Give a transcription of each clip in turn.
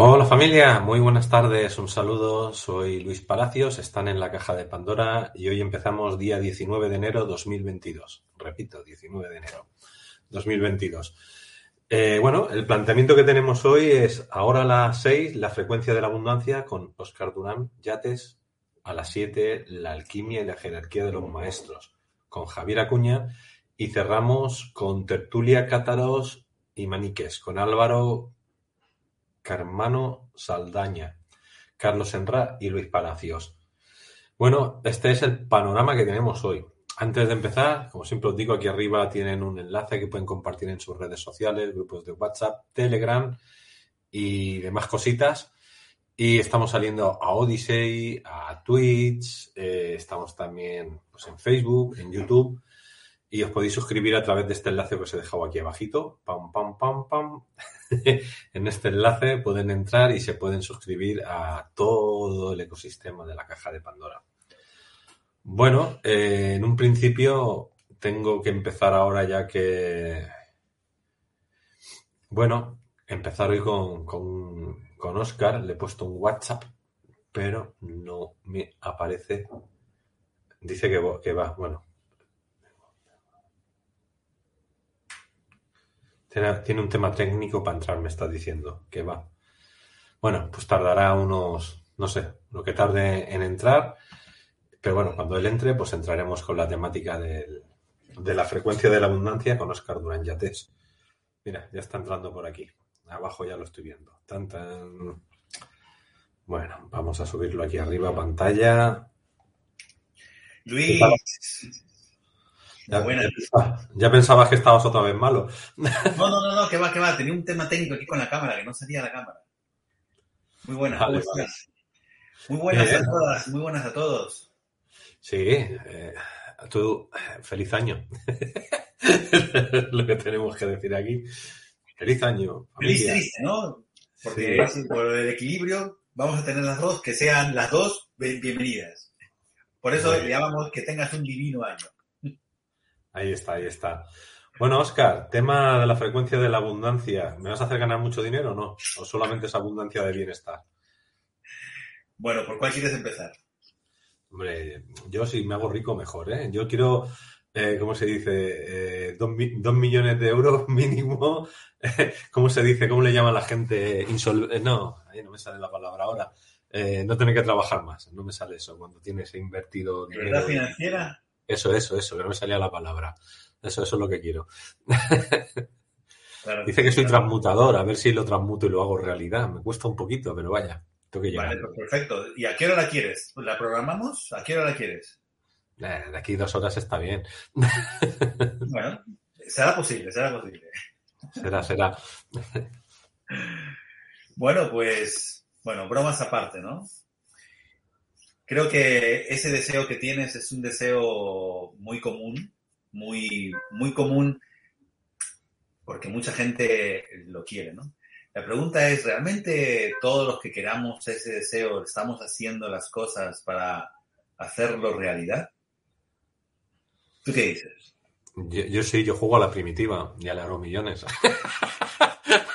Hola familia, muy buenas tardes, un saludo, soy Luis Palacios, están en la caja de Pandora y hoy empezamos día 19 de enero 2022. Repito, 19 de enero 2022. Eh, bueno, el planteamiento que tenemos hoy es ahora a las 6 la frecuencia de la abundancia con Oscar Durán Yates, a las 7 la alquimia y la jerarquía de los maestros con Javier Acuña y cerramos con tertulia cátaros y maniques con Álvaro Carmano Saldaña, Carlos Enra y Luis Palacios. Bueno, este es el panorama que tenemos hoy. Antes de empezar, como siempre os digo, aquí arriba tienen un enlace que pueden compartir en sus redes sociales, grupos de WhatsApp, Telegram y demás cositas. Y estamos saliendo a Odyssey, a Twitch, eh, estamos también pues, en Facebook, en YouTube y os podéis suscribir a través de este enlace que os he dejado aquí abajito. Pam, pam, pam, pam. en este enlace pueden entrar y se pueden suscribir a todo el ecosistema de la caja de Pandora. Bueno, eh, en un principio tengo que empezar ahora ya que... Bueno, empezar hoy con, con, con Oscar. Le he puesto un WhatsApp, pero no me aparece. Dice que, que va, bueno, Tiene, un tema técnico para entrar, me estás diciendo, que va. Bueno, pues tardará unos, no sé, lo que tarde en entrar, pero bueno, cuando él entre, pues entraremos con la temática de la frecuencia de la abundancia con Oscar Durán Yates. Mira, ya está entrando por aquí. Abajo ya lo estoy viendo. Tan, tan. Bueno, vamos a subirlo aquí arriba a pantalla. Luis, ya, ya, pensabas que estabas otra vez malo. No, no, no, no, que va, que va. Tenía un tema técnico aquí con la cámara, que no salía la cámara. Muy buenas, Muy buenas a todas, muy buenas a todos. Sí, eh, tú, feliz año. Lo que tenemos que decir aquí. Feliz año. Feliz triste, ¿no? Porque por el equilibrio vamos a tener las dos, que sean las dos bienvenidas. Por eso le llamamos que tengas un divino año. Ahí está, ahí está. Bueno, Oscar, tema de la frecuencia de la abundancia. ¿Me vas a hacer ganar mucho dinero o no? ¿O solamente es abundancia de bienestar? Bueno, ¿por cuál quieres empezar? Hombre, yo si me hago rico mejor, ¿eh? Yo quiero, eh, ¿cómo se dice? Eh, dos, millones de euros mínimo. ¿Cómo se dice? ¿Cómo le llama la gente? Insol no, ahí no me sale la palabra ahora. Eh, no tener que trabajar más. No me sale eso cuando tienes invertido dinero. financiera? Eso, eso, eso, que no me salía la palabra. Eso, eso es lo que quiero. Dice que soy transmutador, a ver si lo transmuto y lo hago realidad. Me cuesta un poquito, pero vaya, tengo que llegar. Vale, pues perfecto. ¿Y a qué hora la quieres? ¿La programamos? ¿A qué hora la quieres? Eh, de aquí dos horas está bien. bueno, será posible, será posible. Será, será. bueno, pues, bueno, bromas aparte, ¿no? Creo que ese deseo que tienes es un deseo muy común, muy, muy común, porque mucha gente lo quiere, ¿no? La pregunta es, ¿realmente todos los que queramos ese deseo estamos haciendo las cosas para hacerlo realidad? ¿Tú qué dices? Yo, yo sí, yo juego a la primitiva, ya le hago millones.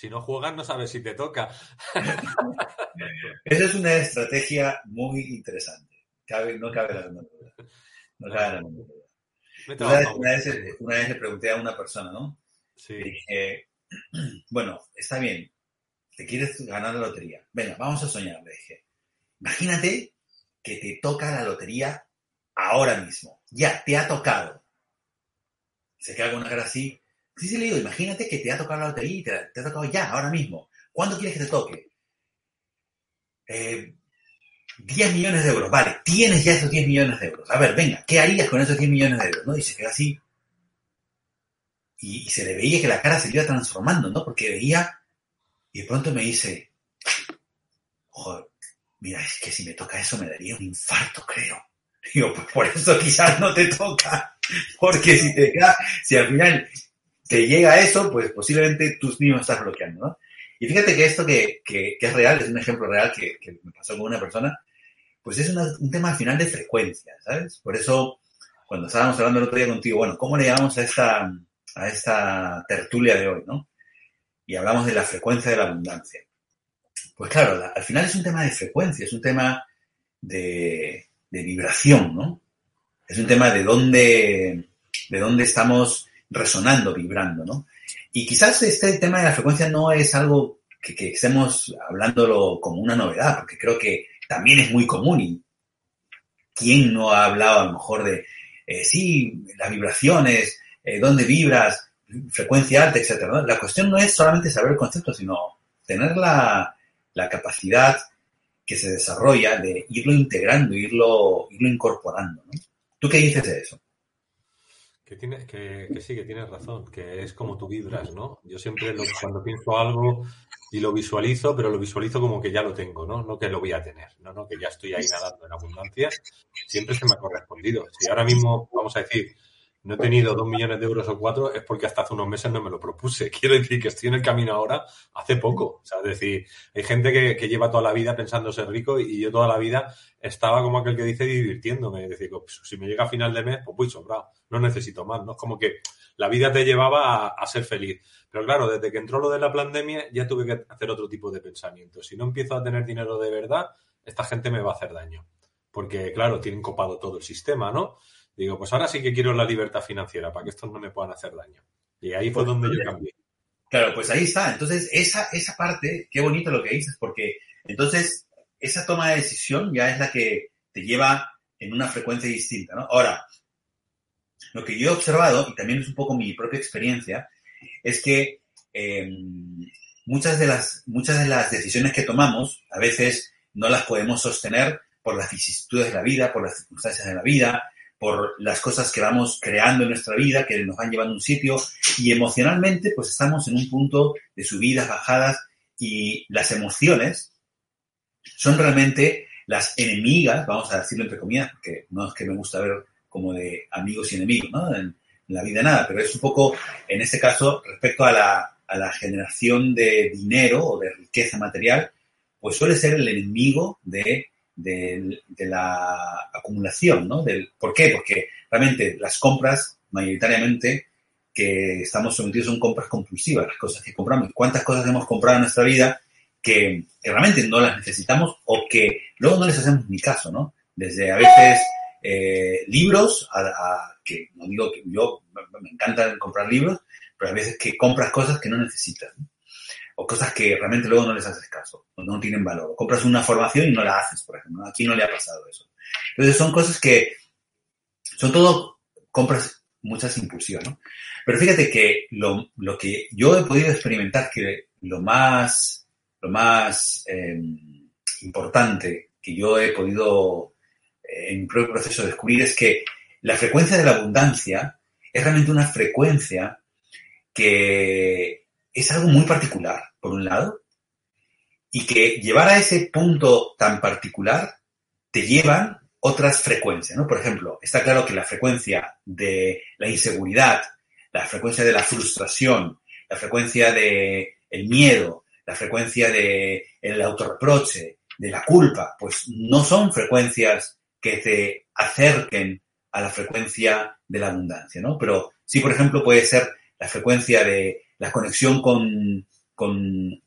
Si no juegas, no sabes si te toca. Esa es una estrategia muy interesante. no cabe la menor duda. No cabe la menor duda. Una vez, le pregunté a una persona, ¿no? Sí. dije, bueno, está bien, te quieres ganar la lotería. Venga, vamos a soñar, le dije. Imagínate que te toca la lotería ahora mismo. Ya, te ha tocado. Se queda con una cara así. Sí, sí, le digo, imagínate que te ha tocado la lotería y te, ha tocado ya, ahora mismo. ¿Cuándo quieres que te toque? Eh, 10 millones de euros, vale, tienes ya esos 10 millones de euros. A ver, venga, ¿qué harías con esos 10 millones de euros? ¿no? Y se queda así. Y, y se le veía que la cara se iba transformando, ¿no? Porque veía, y de pronto me dice, joder, mira, es que si me toca eso me daría un infarto, creo. Digo, pues por eso quizás no te toca, porque si te queda, si al final te llega eso, pues posiblemente tú mismo estás bloqueando, ¿no? Y fíjate que esto que, que, que es real, es un ejemplo real que, que, me pasó con una persona, pues es una, un tema al final de frecuencia, ¿sabes? Por eso, cuando estábamos hablando el otro día contigo, bueno, ¿cómo le llamamos a esta, a esta tertulia de hoy, ¿no? Y hablamos de la frecuencia de la abundancia. Pues claro, la, al final es un tema de frecuencia, es un tema de, de vibración, ¿no? Es un tema de dónde, de dónde estamos resonando, vibrando, ¿no? Y quizás este tema de la frecuencia no es algo que, estemos hablándolo como una novedad, porque creo que también es muy común y quién no ha hablado a lo mejor de, eh, sí, las vibraciones, eh, dónde vibras, frecuencia alta. ¿no? La cuestión no es solamente saber el concepto, sino tener la, la capacidad que se desarrolla de irlo integrando, irlo, irlo incorporando. ¿no? ¿Tú qué dices de eso? Que, tienes, que, que, sí, que tienes razón, que es como tú vibras, ¿no? Yo siempre lo, cuando pienso algo y lo visualizo, pero lo visualizo como que ya lo tengo, ¿no? No que lo voy a tener, no, no que ya estoy ahí nadando en abundancia, siempre se me ha correspondido. Si ahora mismo, vamos a decir, no he tenido dos millones de euros o cuatro, es porque hasta hace unos meses no me lo propuse. Quiero decir que estoy en el camino ahora hace poco. O sea, es decir, hay gente que, lleva toda la vida pensando ser rico y yo toda la vida estaba como aquel que dice divirtiéndome. Es decir, pues, si me llega a final de mes, pues voy sobrado. No necesito más. No es como que la vida te llevaba a, a, ser feliz. Pero claro, desde que entró lo de la pandemia ya tuve que hacer otro tipo de pensamiento. Si no empiezo a tener dinero de verdad, esta gente me va a hacer daño. Porque, claro, tienen copado todo el sistema, ¿no? Digo, pues ahora sí que quiero la libertad financiera para que estos no me puedan hacer daño. Y ahí fue pues, donde yo cambié. Claro, pues ahí está. Entonces, esa, esa parte, qué bonito lo que dices, porque entonces esa toma de decisión ya es la que te lleva en una frecuencia distinta, ¿no? Ahora, lo que yo he observado, y también es un poco mi propia experiencia, es que eh, muchas, de las, muchas de las decisiones que tomamos a veces no las podemos sostener por las vicisitudes de la vida, por las circunstancias de la vida, por las cosas que vamos creando en nuestra vida, que nos van llevando a un sitio, y emocionalmente pues estamos en un punto de subidas, bajadas, y las emociones son realmente las enemigas, vamos a decirlo entre comillas, porque no es que me gusta ver como de amigos y enemigos, ¿no? En, la vida nada, pero es un poco, en este caso, respecto a la, a la generación de dinero o de riqueza material, pues suele ser el enemigo de de, la acumulación, ¿no? Del, ¿Por qué? Porque realmente las compras, mayoritariamente, que estamos sometidos son compras compulsivas, las cosas que compramos. ¿Cuántas cosas hemos comprado en nuestra vida que, realmente no las necesitamos o que luego no les hacemos ni caso, ¿no? Desde a veces eh, libros, a, que no digo que yo me encanta comprar libros, pero a veces que compras cosas que no necesitas. ¿no? O cosas que realmente luego no les haces caso, o no tienen valor. Compras una formación y no la haces, por ejemplo. Aquí no le ha pasado eso. Entonces son cosas que son todo compras muchas impulsivas, ¿no? Pero fíjate que lo, lo, que yo he podido experimentar, que lo más, lo más eh, importante que yo he podido eh, en mi propio proceso descubrir es que la frecuencia de la abundancia es realmente una frecuencia que es algo muy particular por un lado, y que llevar a ese punto tan particular te llevan otras frecuencias, ¿no? Por ejemplo, está claro que la frecuencia de la inseguridad, la frecuencia de la frustración, la frecuencia de el miedo, la frecuencia de el autorreproche, de la culpa, pues no son frecuencias que te acerquen a la frecuencia de la abundancia, ¿no? Pero sí, por ejemplo, puede ser la frecuencia de la conexión con con,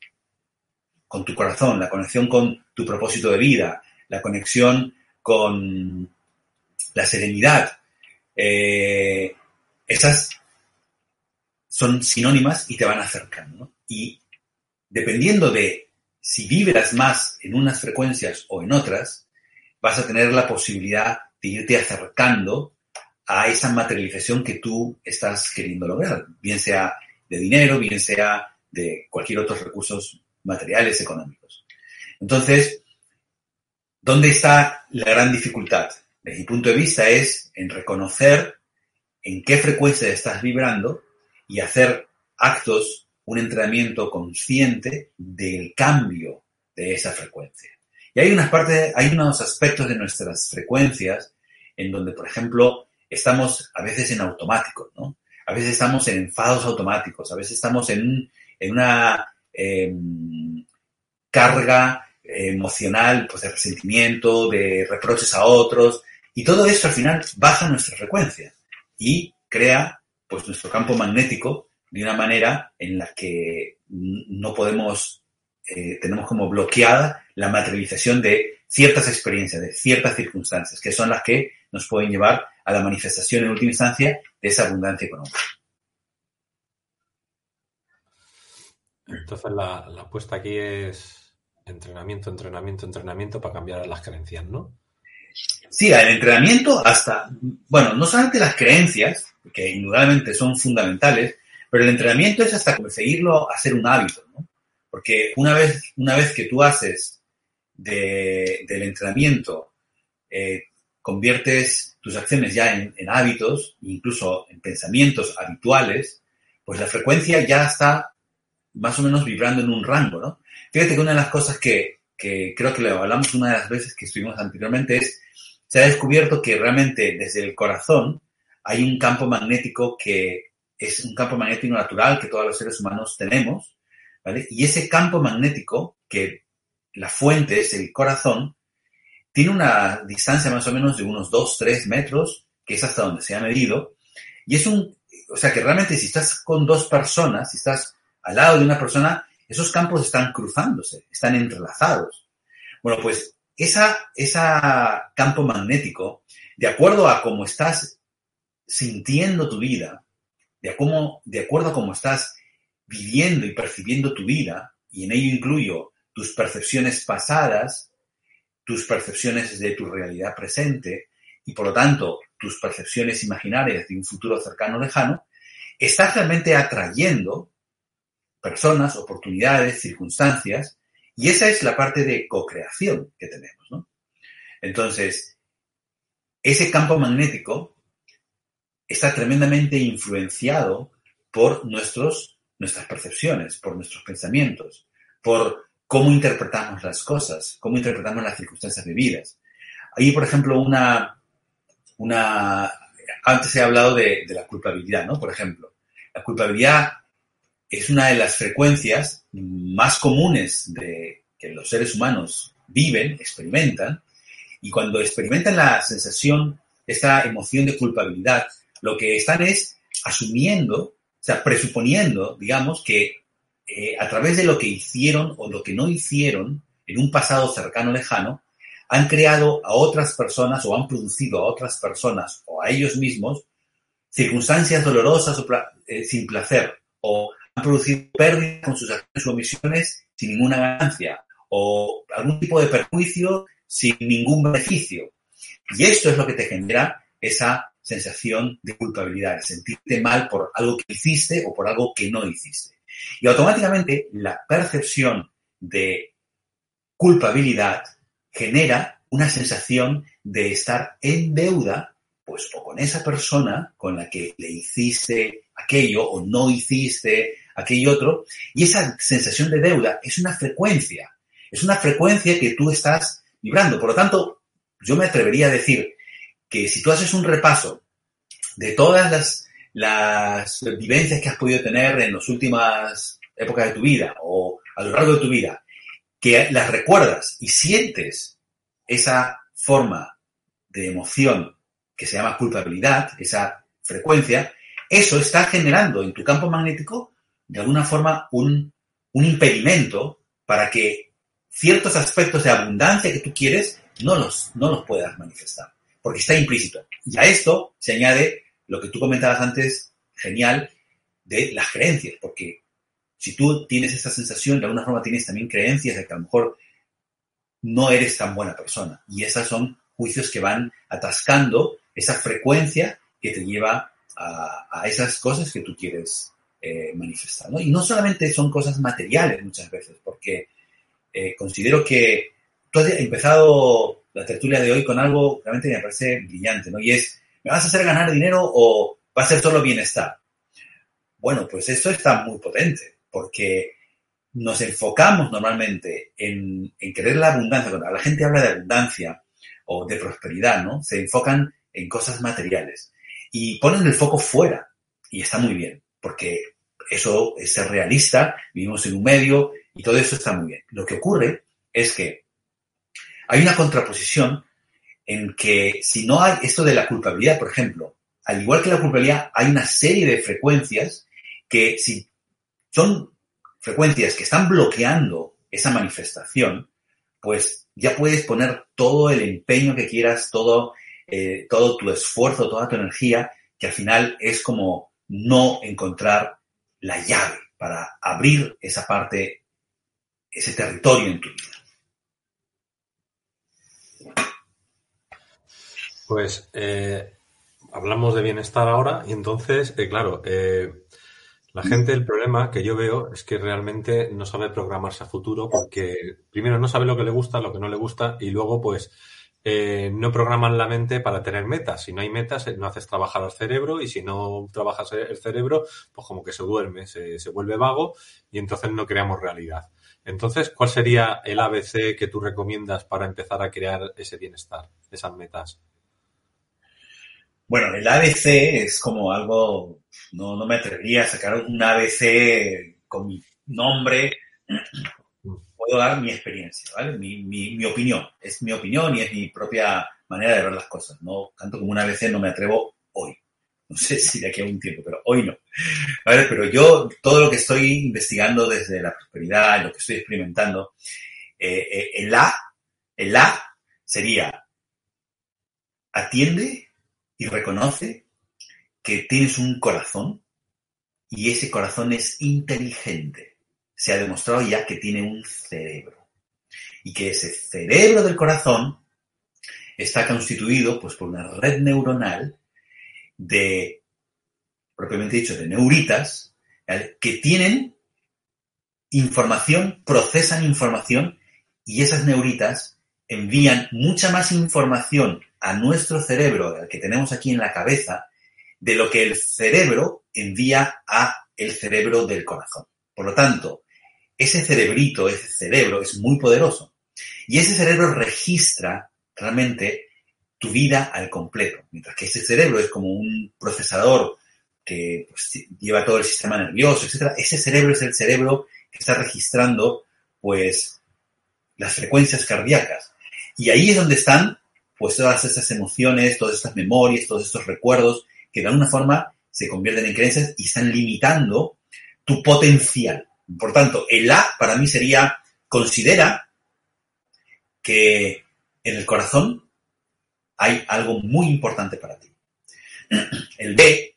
con tu corazón, la conexión con tu propósito de vida, la conexión con la serenidad. Eh, esas son sinónimas y te van acercando. Y dependiendo de si vibras más en unas frecuencias o en otras, vas a tener la posibilidad de irte acercando a esa materialización que tú estás queriendo lograr, bien sea de dinero, bien sea de cualquier otros recursos materiales, económicos. Entonces, ¿Dónde está la gran dificultad? Desde mi punto de vista es en reconocer en qué frecuencia estás vibrando y hacer actos, un entrenamiento consciente del cambio de esa frecuencia. Y hay unas partes, hay unos aspectos de nuestras frecuencias en donde, por ejemplo, estamos a veces en automático, ¿no? A veces estamos en enfados automáticos, a veces estamos en, en una em, carga emocional, pues de resentimiento, de reproches a otros, y todo esto al final baja nuestra frecuencia y crea pues nuestro campo magnético de una manera en la que no podemos, eh, tenemos como bloqueada la materialización de ciertas experiencias, de ciertas circunstancias, que son las que nos pueden llevar a la manifestación en última instancia de esa abundancia económica. Entonces la, la apuesta aquí es entrenamiento, entrenamiento, entrenamiento para cambiar las creencias, ¿no? Sí, el entrenamiento hasta, bueno, no solamente las creencias, que indudablemente son fundamentales, pero el entrenamiento es hasta conseguirlo hacer un hábito, ¿no? Porque una vez, una vez que tú haces del entrenamiento, eh, conviertes tus acciones ya en, hábitos, incluso en pensamientos habituales, pues la frecuencia ya está más o menos vibrando en un rango, ¿no? Fíjate que una de las cosas que, que creo que lo hablamos una de las veces que estuvimos anteriormente es se ha descubierto que realmente desde el corazón hay un campo magnético que es un campo magnético natural que todos los seres humanos tenemos, ¿vale? Y ese campo magnético, que la fuente es el corazón, tiene una distancia más o menos de unos 2, 3 metros, que es hasta donde se ha medido, y es un, o sea que realmente si estás con dos personas, si estás al lado de una persona, esos campos están cruzándose, están entrelazados. Bueno, pues esa, esa campo magnético, de acuerdo a cómo estás sintiendo tu vida, de, cómo, de acuerdo a cómo estás viviendo y percibiendo tu vida, y en ello incluyo tus percepciones pasadas, tus percepciones de tu realidad presente, y por lo tanto tus percepciones imaginarias de un futuro cercano o lejano, estás realmente atrayendo personas, oportunidades, circunstancias y esa es la parte de co-creación que tenemos. Entonces, ese campo magnético está tremendamente influenciado por nuestros, nuestras percepciones, por nuestros pensamientos, por cómo interpretamos las cosas, cómo interpretamos las circunstancias vividas. Ahí, por ejemplo, una, una, antes he hablado de, de la culpabilidad, ¿no? Por ejemplo, la culpabilidad es una de las frecuencias más comunes de que los seres humanos viven, experimentan, y cuando experimentan la sensación, esta emoción de culpabilidad, lo que están es asumiendo, o sea, presuponiendo, digamos, que eh, a través de lo que hicieron o lo que no hicieron en un pasado cercano o lejano, han creado a otras personas o han producido a otras personas o a ellos mismos circunstancias dolorosas o eh, sin placer o han producido pérdidas con sus acciones o omisiones sin ninguna ganancia o algún tipo de perjuicio sin ningún beneficio. Y esto es lo que te genera esa sensación de culpabilidad, sentirte mal por algo que hiciste o por algo que no hiciste. Y automáticamente la percepción de culpabilidad genera una sensación de estar en deuda, pues o con esa persona con la que le hiciste aquello o no hiciste aquello otro, y esa sensación de deuda es una frecuencia, es una frecuencia que tú estás vibrando. Por lo tanto, yo me atrevería a decir que si tú haces un repaso de todas las, las vivencias que has podido tener en las últimas épocas de tu vida o a lo largo de tu vida, que las recuerdas y sientes esa forma de emoción que se llama culpabilidad, esa frecuencia, eso está generando en tu campo magnético de alguna forma un, impedimento para que ciertos aspectos de abundancia que tú quieres no los, no los puedas manifestar, porque está implícito. Y a esto se añade lo que tú comentabas antes, genial, de las creencias, porque si tú tienes esta sensación, de alguna forma tienes también creencias de que a lo mejor no eres tan buena persona. Y esas son juicios que van atascando esa frecuencia que te lleva a, esas cosas que tú quieres eh, manifestar. Y no solamente son cosas materiales muchas veces, porque eh, considero que tú has empezado la tertulia de hoy con algo realmente me parece brillante. Y es, ¿me vas a hacer ganar dinero o va a ser solo bienestar? Bueno, pues esto está muy potente, porque nos enfocamos normalmente en, en querer la abundancia. Cuando la gente habla de abundancia o de prosperidad, ¿no? Se enfocan en cosas materiales y ponen el foco fuera. Y está muy bien, porque eso es ser realista, vivimos en un medio y todo eso está muy bien. Lo que ocurre es que hay una contraposición en que si no hay esto de la culpabilidad, por ejemplo, al igual que la culpabilidad, hay una serie de frecuencias que si son frecuencias que están bloqueando esa manifestación, pues ya puedes poner todo el empeño que quieras, todo, eh, todo tu esfuerzo, toda tu energía, que al final es como no encontrar la llave para abrir esa parte, ese territorio en tu vida. Pues eh, hablamos de bienestar ahora y entonces, eh, claro, eh, la gente, el problema que yo veo es que realmente no sabe programarse a futuro porque primero no sabe lo que le gusta, lo que no le gusta y luego pues eh, no programan la mente para tener metas. Si no hay metas, eh, no haces trabajar al cerebro y si no trabajas el cerebro, pues como que se duerme, se, se vuelve vago y entonces no creamos realidad. Entonces, ¿cuál sería el ABC que tú recomiendas para empezar a crear ese bienestar, esas metas? Bueno, el ABC es como algo, no, no me atrevería a sacar un ABC con mi nombre, puedo dar mi experiencia, ¿vale? Mi, mi, mi, opinión. Es mi opinión y es mi propia manera de ver las cosas. No tanto como una vez no me atrevo hoy. No sé si de aquí a un tiempo, pero hoy no. ¿Vale? Pero yo, todo lo que estoy investigando desde la prosperidad, lo que estoy experimentando, eh, eh, el A, el A sería atiende y reconoce que tienes un corazón y ese corazón es inteligente se ha demostrado ya que tiene un cerebro. Y que ese cerebro del corazón está constituido pues, por una red neuronal de, propiamente dicho, de neuritas, que tienen información, procesan información y esas neuritas envían mucha más información a nuestro cerebro, al que tenemos aquí en la cabeza, de lo que el cerebro envía a el cerebro del corazón. Por lo tanto, ese cerebrito, ese cerebro es muy poderoso. Y ese cerebro registra realmente tu vida al completo. Mientras que ese cerebro es como un procesador que pues, lleva todo el sistema nervioso, etc. Ese cerebro es el cerebro que está registrando pues las frecuencias cardíacas. Y ahí es donde están pues todas esas emociones, todas estas memorias, todos estos recuerdos que de alguna forma se convierten en creencias y están limitando tu potencial. Por tanto, el A para mí sería, considera que en el corazón hay algo muy importante para ti. El B,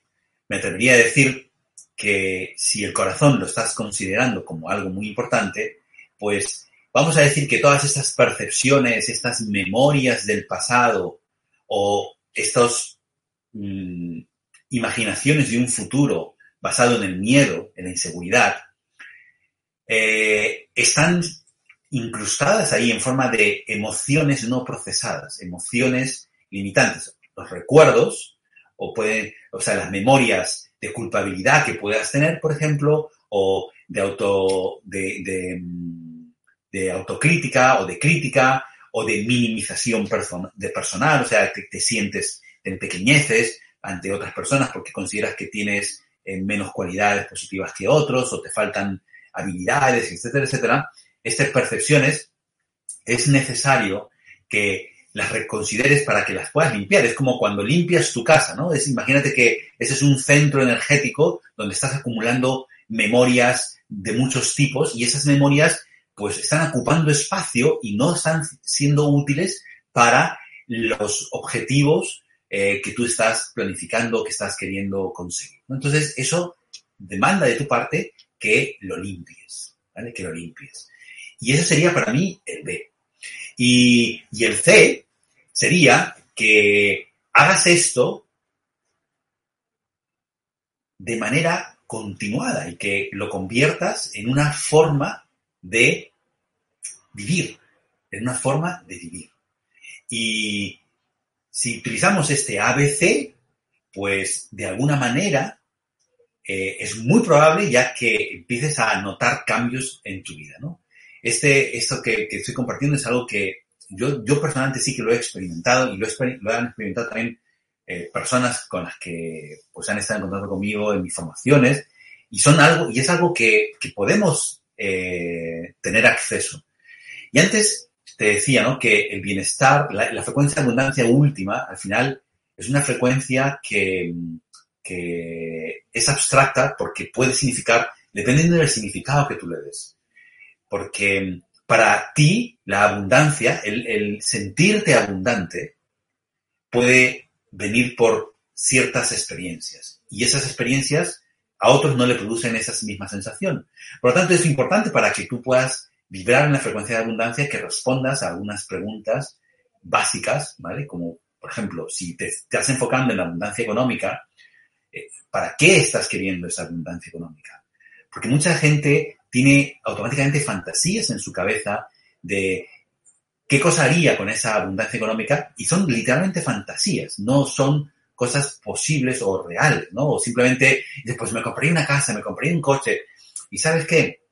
me atrevería a decir que si el corazón lo estás considerando como algo muy importante, pues vamos a decir que todas estas percepciones, estas memorias del pasado o estas mmm, imaginaciones de un futuro basado en el miedo, en la inseguridad, eh, están incrustadas ahí en forma de emociones no procesadas, emociones limitantes. Los recuerdos, o pueden, o sea, las memorias de culpabilidad que puedas tener, por ejemplo, o de auto, de, de autocrítica o de crítica o de minimización de personal, o sea, que te sientes en pequeñeces ante otras personas porque consideras que tienes eh, menos cualidades positivas que otros o te faltan habilidades, etcétera, etcétera, estas percepciones es necesario que las reconsideres para que las puedas limpiar. Es como cuando limpias tu casa, ¿no? Es, imagínate que ese es un centro energético donde estás acumulando memorias de muchos tipos y esas memorias pues están ocupando espacio y no están siendo útiles para los objetivos eh, que tú estás planificando, que estás queriendo conseguir. Entonces, eso demanda de tu parte que lo limpies, ¿vale? Que lo limpies. Y ese sería para mí el B. Y, y el C sería que hagas esto de manera continuada y que lo conviertas en una forma de vivir, en una forma de vivir. Y si utilizamos este ABC, pues de alguna manera eh, es muy probable ya que empieces a notar cambios en tu vida, ¿no? Este, esto que, estoy compartiendo es algo que yo, yo personalmente sí que lo he experimentado y lo, han experimentado también eh, personas con las que pues, han estado en contacto conmigo en mis formaciones y son algo, y es algo que, que podemos eh, tener acceso. Y antes te decía, ¿no? Que el bienestar, la, frecuencia de abundancia última, al final, es una frecuencia que, que es abstracta porque puede significar, dependiendo del significado que tú le des. Porque para ti, la abundancia, el, el sentirte abundante, puede venir por ciertas experiencias. Y esas experiencias a otros no le producen esa misma sensación. Por lo tanto, es importante para que tú puedas vibrar en la frecuencia de abundancia que respondas a algunas preguntas básicas, ¿vale? Como, por ejemplo, si te estás enfocando en la abundancia económica, eh, ¿para qué estás queriendo esa abundancia económica? Porque mucha gente tiene automáticamente fantasías en su cabeza de qué cosa haría con esa abundancia económica y son literalmente fantasías, no son cosas posibles o reales, ¿no? O simplemente, después me compré una casa, me compré un coche. Y sabes qué?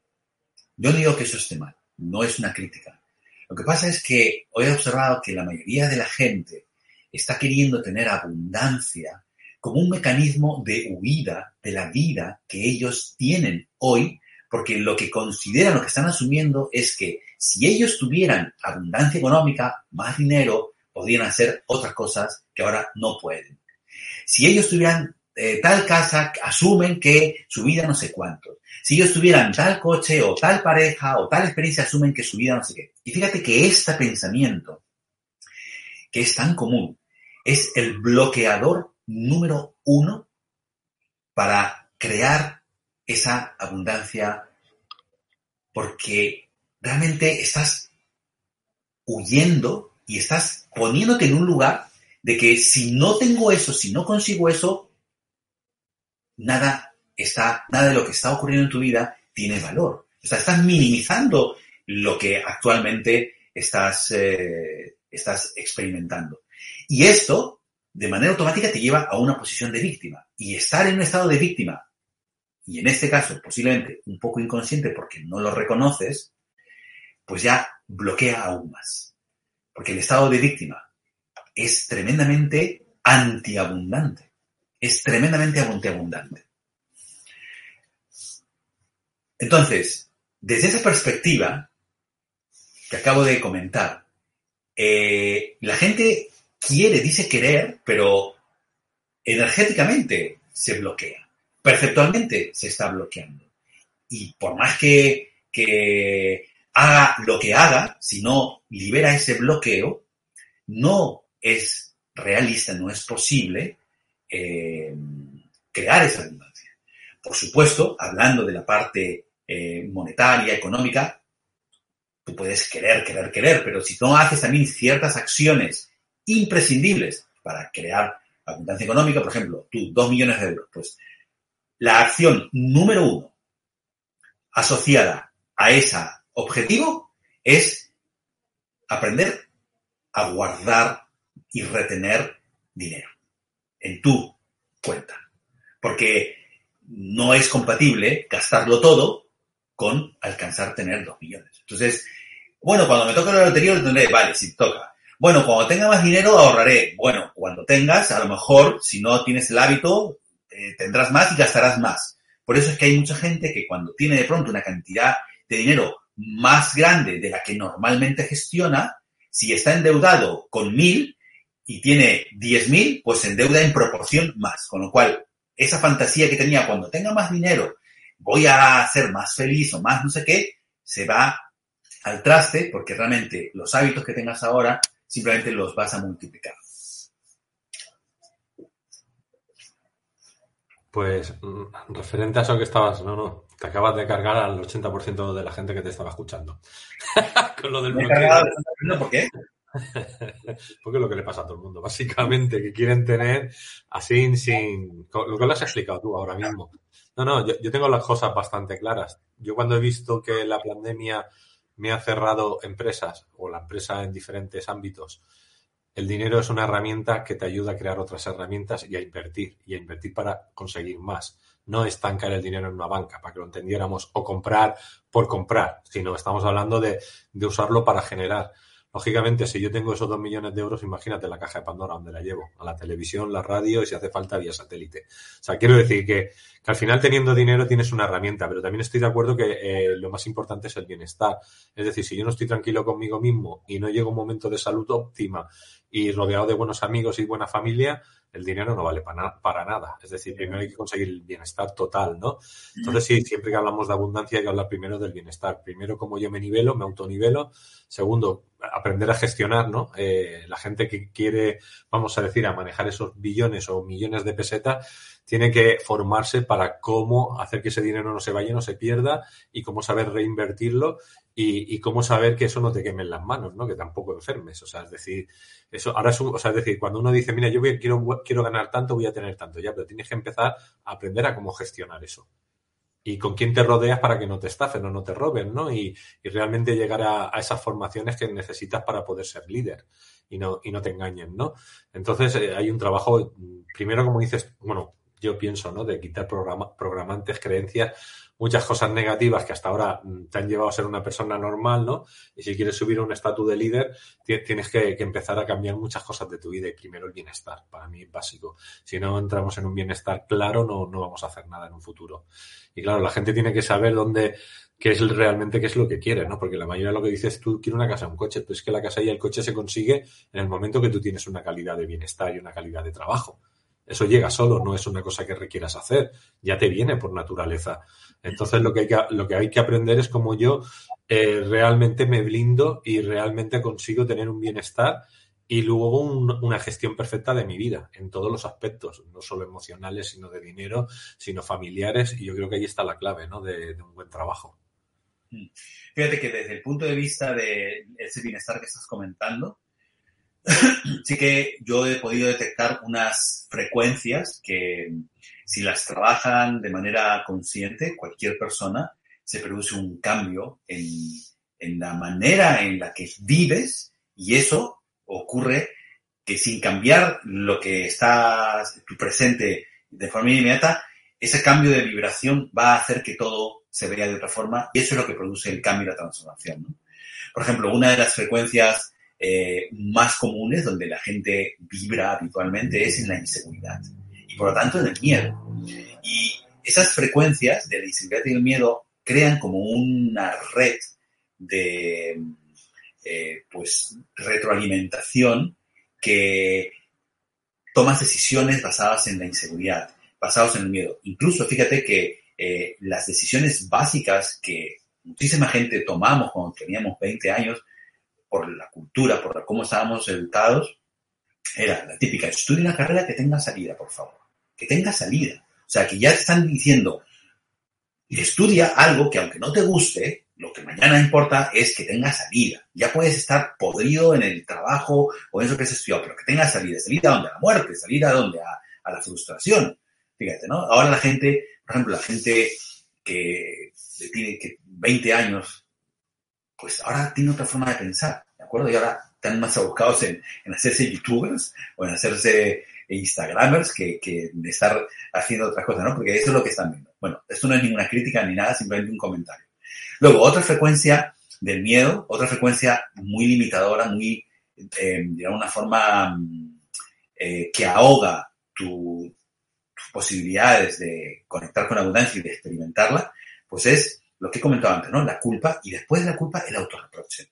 Yo no digo que eso esté mal, no es una crítica. Lo que pasa es que hoy he observado que la mayoría de la gente está queriendo tener abundancia como un mecanismo de huida de la vida que ellos tienen hoy, porque lo que consideran, lo que están asumiendo es que si ellos tuvieran abundancia económica, más dinero, podrían hacer otras cosas que ahora no pueden. Si ellos tuvieran eh, tal casa, asumen que su vida no sé cuánto. Si ellos tuvieran tal coche o tal pareja o tal experiencia, asumen que su vida no sé qué. Y fíjate que este pensamiento, que es tan común, es el bloqueador número uno para crear esa abundancia porque realmente estás huyendo y estás poniéndote en un lugar de que si no tengo eso, si no consigo eso, nada está, nada de lo que está ocurriendo en tu vida tiene valor. O sea, estás minimizando lo que actualmente estás, eh, estás experimentando. Y esto, de manera automática, te lleva a una posición de víctima. Y estar en un estado de víctima, y en este caso posiblemente un poco inconsciente porque no lo reconoces, pues ya bloquea aún más. Porque el estado de víctima es tremendamente antiabundante. Es tremendamente antiabundante. Entonces, desde esa perspectiva que acabo de comentar, eh, la gente quiere, dice querer, pero energéticamente se bloquea. Perceptualmente se está bloqueando. Y por más que, que haga lo que haga, si no libera ese bloqueo, no es realista, no es posible eh, crear esa abundancia. Por supuesto, hablando de la parte eh, monetaria, económica, tú puedes querer, querer, querer, pero si no haces también ciertas acciones imprescindibles para crear abundancia económica, por ejemplo, tú, dos millones de euros, pues la acción número uno asociada a ese objetivo es aprender a guardar y retener dinero en tu cuenta. Porque no es compatible gastarlo todo con alcanzar tener dos millones. Entonces, bueno, cuando me toque la lotería, tendré, vale, si toca. Bueno, cuando tenga más dinero, ahorraré. Bueno, cuando tengas, a lo mejor, si no tienes el hábito, eh, tendrás más y gastarás más. Por eso es que hay mucha gente que cuando tiene de pronto una cantidad de dinero más grande de la que normalmente gestiona, si está endeudado con mil y tiene diez mil, pues se endeuda en proporción más. Con lo cual, esa fantasía que tenía cuando tenga más dinero, voy a ser más feliz o más no sé qué, se va al traste porque realmente los hábitos que tengas ahora simplemente los vas a multiplicar. Pues mm, referente a eso que estabas, no, no, te acabas de cargar al 80% de la gente que te estaba escuchando. Con lo del ¿Por qué? Porque es lo que le pasa a todo el mundo, básicamente, que quieren tener así, sin. Lo que lo has explicado tú ahora mismo. No, no, yo, tengo las cosas bastante claras. Yo cuando he visto que la pandemia me ha cerrado empresas o la empresa en diferentes ámbitos, el dinero es una herramienta que te ayuda a crear otras herramientas y a invertir, y a invertir para conseguir más. No estancar el dinero en una banca, para que lo entendiéramos, o comprar por comprar, sino estamos hablando de, usarlo para generar. Lógicamente, si yo tengo esos dos millones de euros, imagínate la caja de Pandora donde la llevo, a la televisión, la radio y si hace falta vía satélite. O sea, quiero decir que, que al final teniendo dinero tienes una herramienta, pero también estoy de acuerdo que eh, lo más importante es el bienestar. Es decir, si yo no estoy tranquilo conmigo mismo y no llego a un momento de salud óptima y rodeado de buenos amigos y buena familia, el dinero no vale para, para nada. Es decir, primero hay que conseguir el bienestar total, ¿no? Entonces, sí, siempre que hablamos de abundancia hay que hablar primero del bienestar. Primero, cómo yo me nivelo, me autonivelo. Segundo, aprender a gestionar, ¿no? Eh, la gente que quiere, vamos a decir, a manejar esos billones o millones de pesetas, tiene que formarse para cómo hacer que ese dinero no se vaya, no se pierda y cómo saber reinvertirlo y, cómo saber que eso no te queme en las manos, ¿no? Que tampoco enfermes. O sea, es decir, eso ahora es un, o sea, es decir, cuando uno dice, mira, yo quiero, quiero ganar tanto, voy a tener tanto, ya, pero tienes que empezar a aprender a cómo gestionar eso. Y con quién te rodeas para que no te estafen o no te roben, ¿no? Y, y realmente llegar a, a, esas formaciones que necesitas para poder ser líder y no, y no te engañen, ¿no? Entonces, eh, hay un trabajo, primero, como dices, bueno, yo pienso, ¿no? De quitar programa, programantes, creencias, muchas cosas negativas que hasta ahora mm, te han llevado a ser una persona normal, ¿no? Y si quieres subir un estatus de líder, tienes que, empezar a cambiar muchas cosas de tu vida y primero el bienestar, para mí básico. Si no entramos en un bienestar claro, no, no vamos a hacer nada en un futuro. Y claro, la gente tiene que saber dónde, qué es realmente qué es lo que quiere, ¿no? Porque la mayoría de lo que dices tú quiere una casa, un coche, pero es que la casa y el coche se consigue en el momento que tú tienes una calidad de bienestar y una calidad de trabajo. Eso llega solo, no es una cosa que requieras hacer, ya te viene por naturaleza. Entonces lo que hay que, lo que, hay que aprender es cómo yo eh, realmente me blindo y realmente consigo tener un bienestar y luego un, una gestión perfecta de mi vida en todos los aspectos, no solo emocionales, sino de dinero, sino familiares. Y yo creo que ahí está la clave ¿no? de, de un buen trabajo. Fíjate que desde el punto de vista de ese bienestar que estás comentando, sí que yo he podido detectar unas frecuencias que si las trabajan de manera consciente, cualquier persona, se produce un cambio en, en la manera en la que vives y eso ocurre que sin cambiar lo que está tu presente de forma inmediata, ese cambio de vibración va a hacer que todo se vea de otra forma y eso es lo que produce el cambio y la transformación. ¿no? Por ejemplo, una de las frecuencias eh, más comunes donde la gente vibra habitualmente es en la inseguridad y por lo tanto en el miedo. Y esas frecuencias de la inseguridad y el miedo crean como una red de eh, pues retroalimentación que tomas decisiones basadas en la inseguridad, basadas en el miedo. Incluso fíjate que eh, las decisiones básicas que muchísima gente tomamos cuando teníamos 20 años por la cultura, por cómo estábamos educados, era la típica, estudia una carrera que tenga salida, por favor. Que tenga salida. O sea, que ya están diciendo, estudia algo que aunque no te guste, lo que mañana importa es que tenga salida. Ya puedes estar podrido en el trabajo o en eso que has estudiado, pero que tenga salida. ¿Salida a dónde? A la muerte. ¿Salida a dónde? A, a la frustración. Fíjate, ¿no? Ahora la gente, por ejemplo, la gente que tiene que 20 años pues ahora tiene otra forma de pensar, ¿de acuerdo? Y ahora están más abocados en, en hacerse youtubers o en hacerse instagramers que, que de estar haciendo otras cosas, ¿no? Porque eso es lo que están viendo. Bueno, esto no es ninguna crítica ni nada, simplemente un comentario. Luego, otra frecuencia del miedo, otra frecuencia muy limitadora, muy, eh, de alguna forma, eh, que ahoga tu, tus posibilidades de conectar con abundancia y de experimentarla, pues es lo que he comentado antes, ¿no? La culpa y después de la culpa el autorreproche.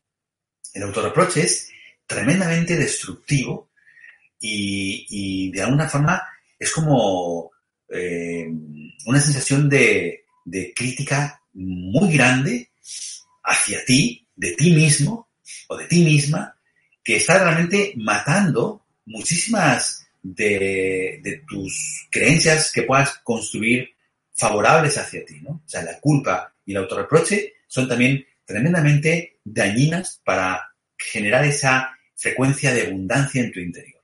El autorreproche es tremendamente destructivo y, de alguna forma es como eh, una sensación de, de crítica muy grande hacia ti, de ti mismo o de ti misma, que está realmente matando muchísimas de, de, tus creencias que puedas construir favorables hacia ti, ¿no? O sea, la culpa y el autorreproche son también tremendamente dañinas para generar esa frecuencia de abundancia en tu interior.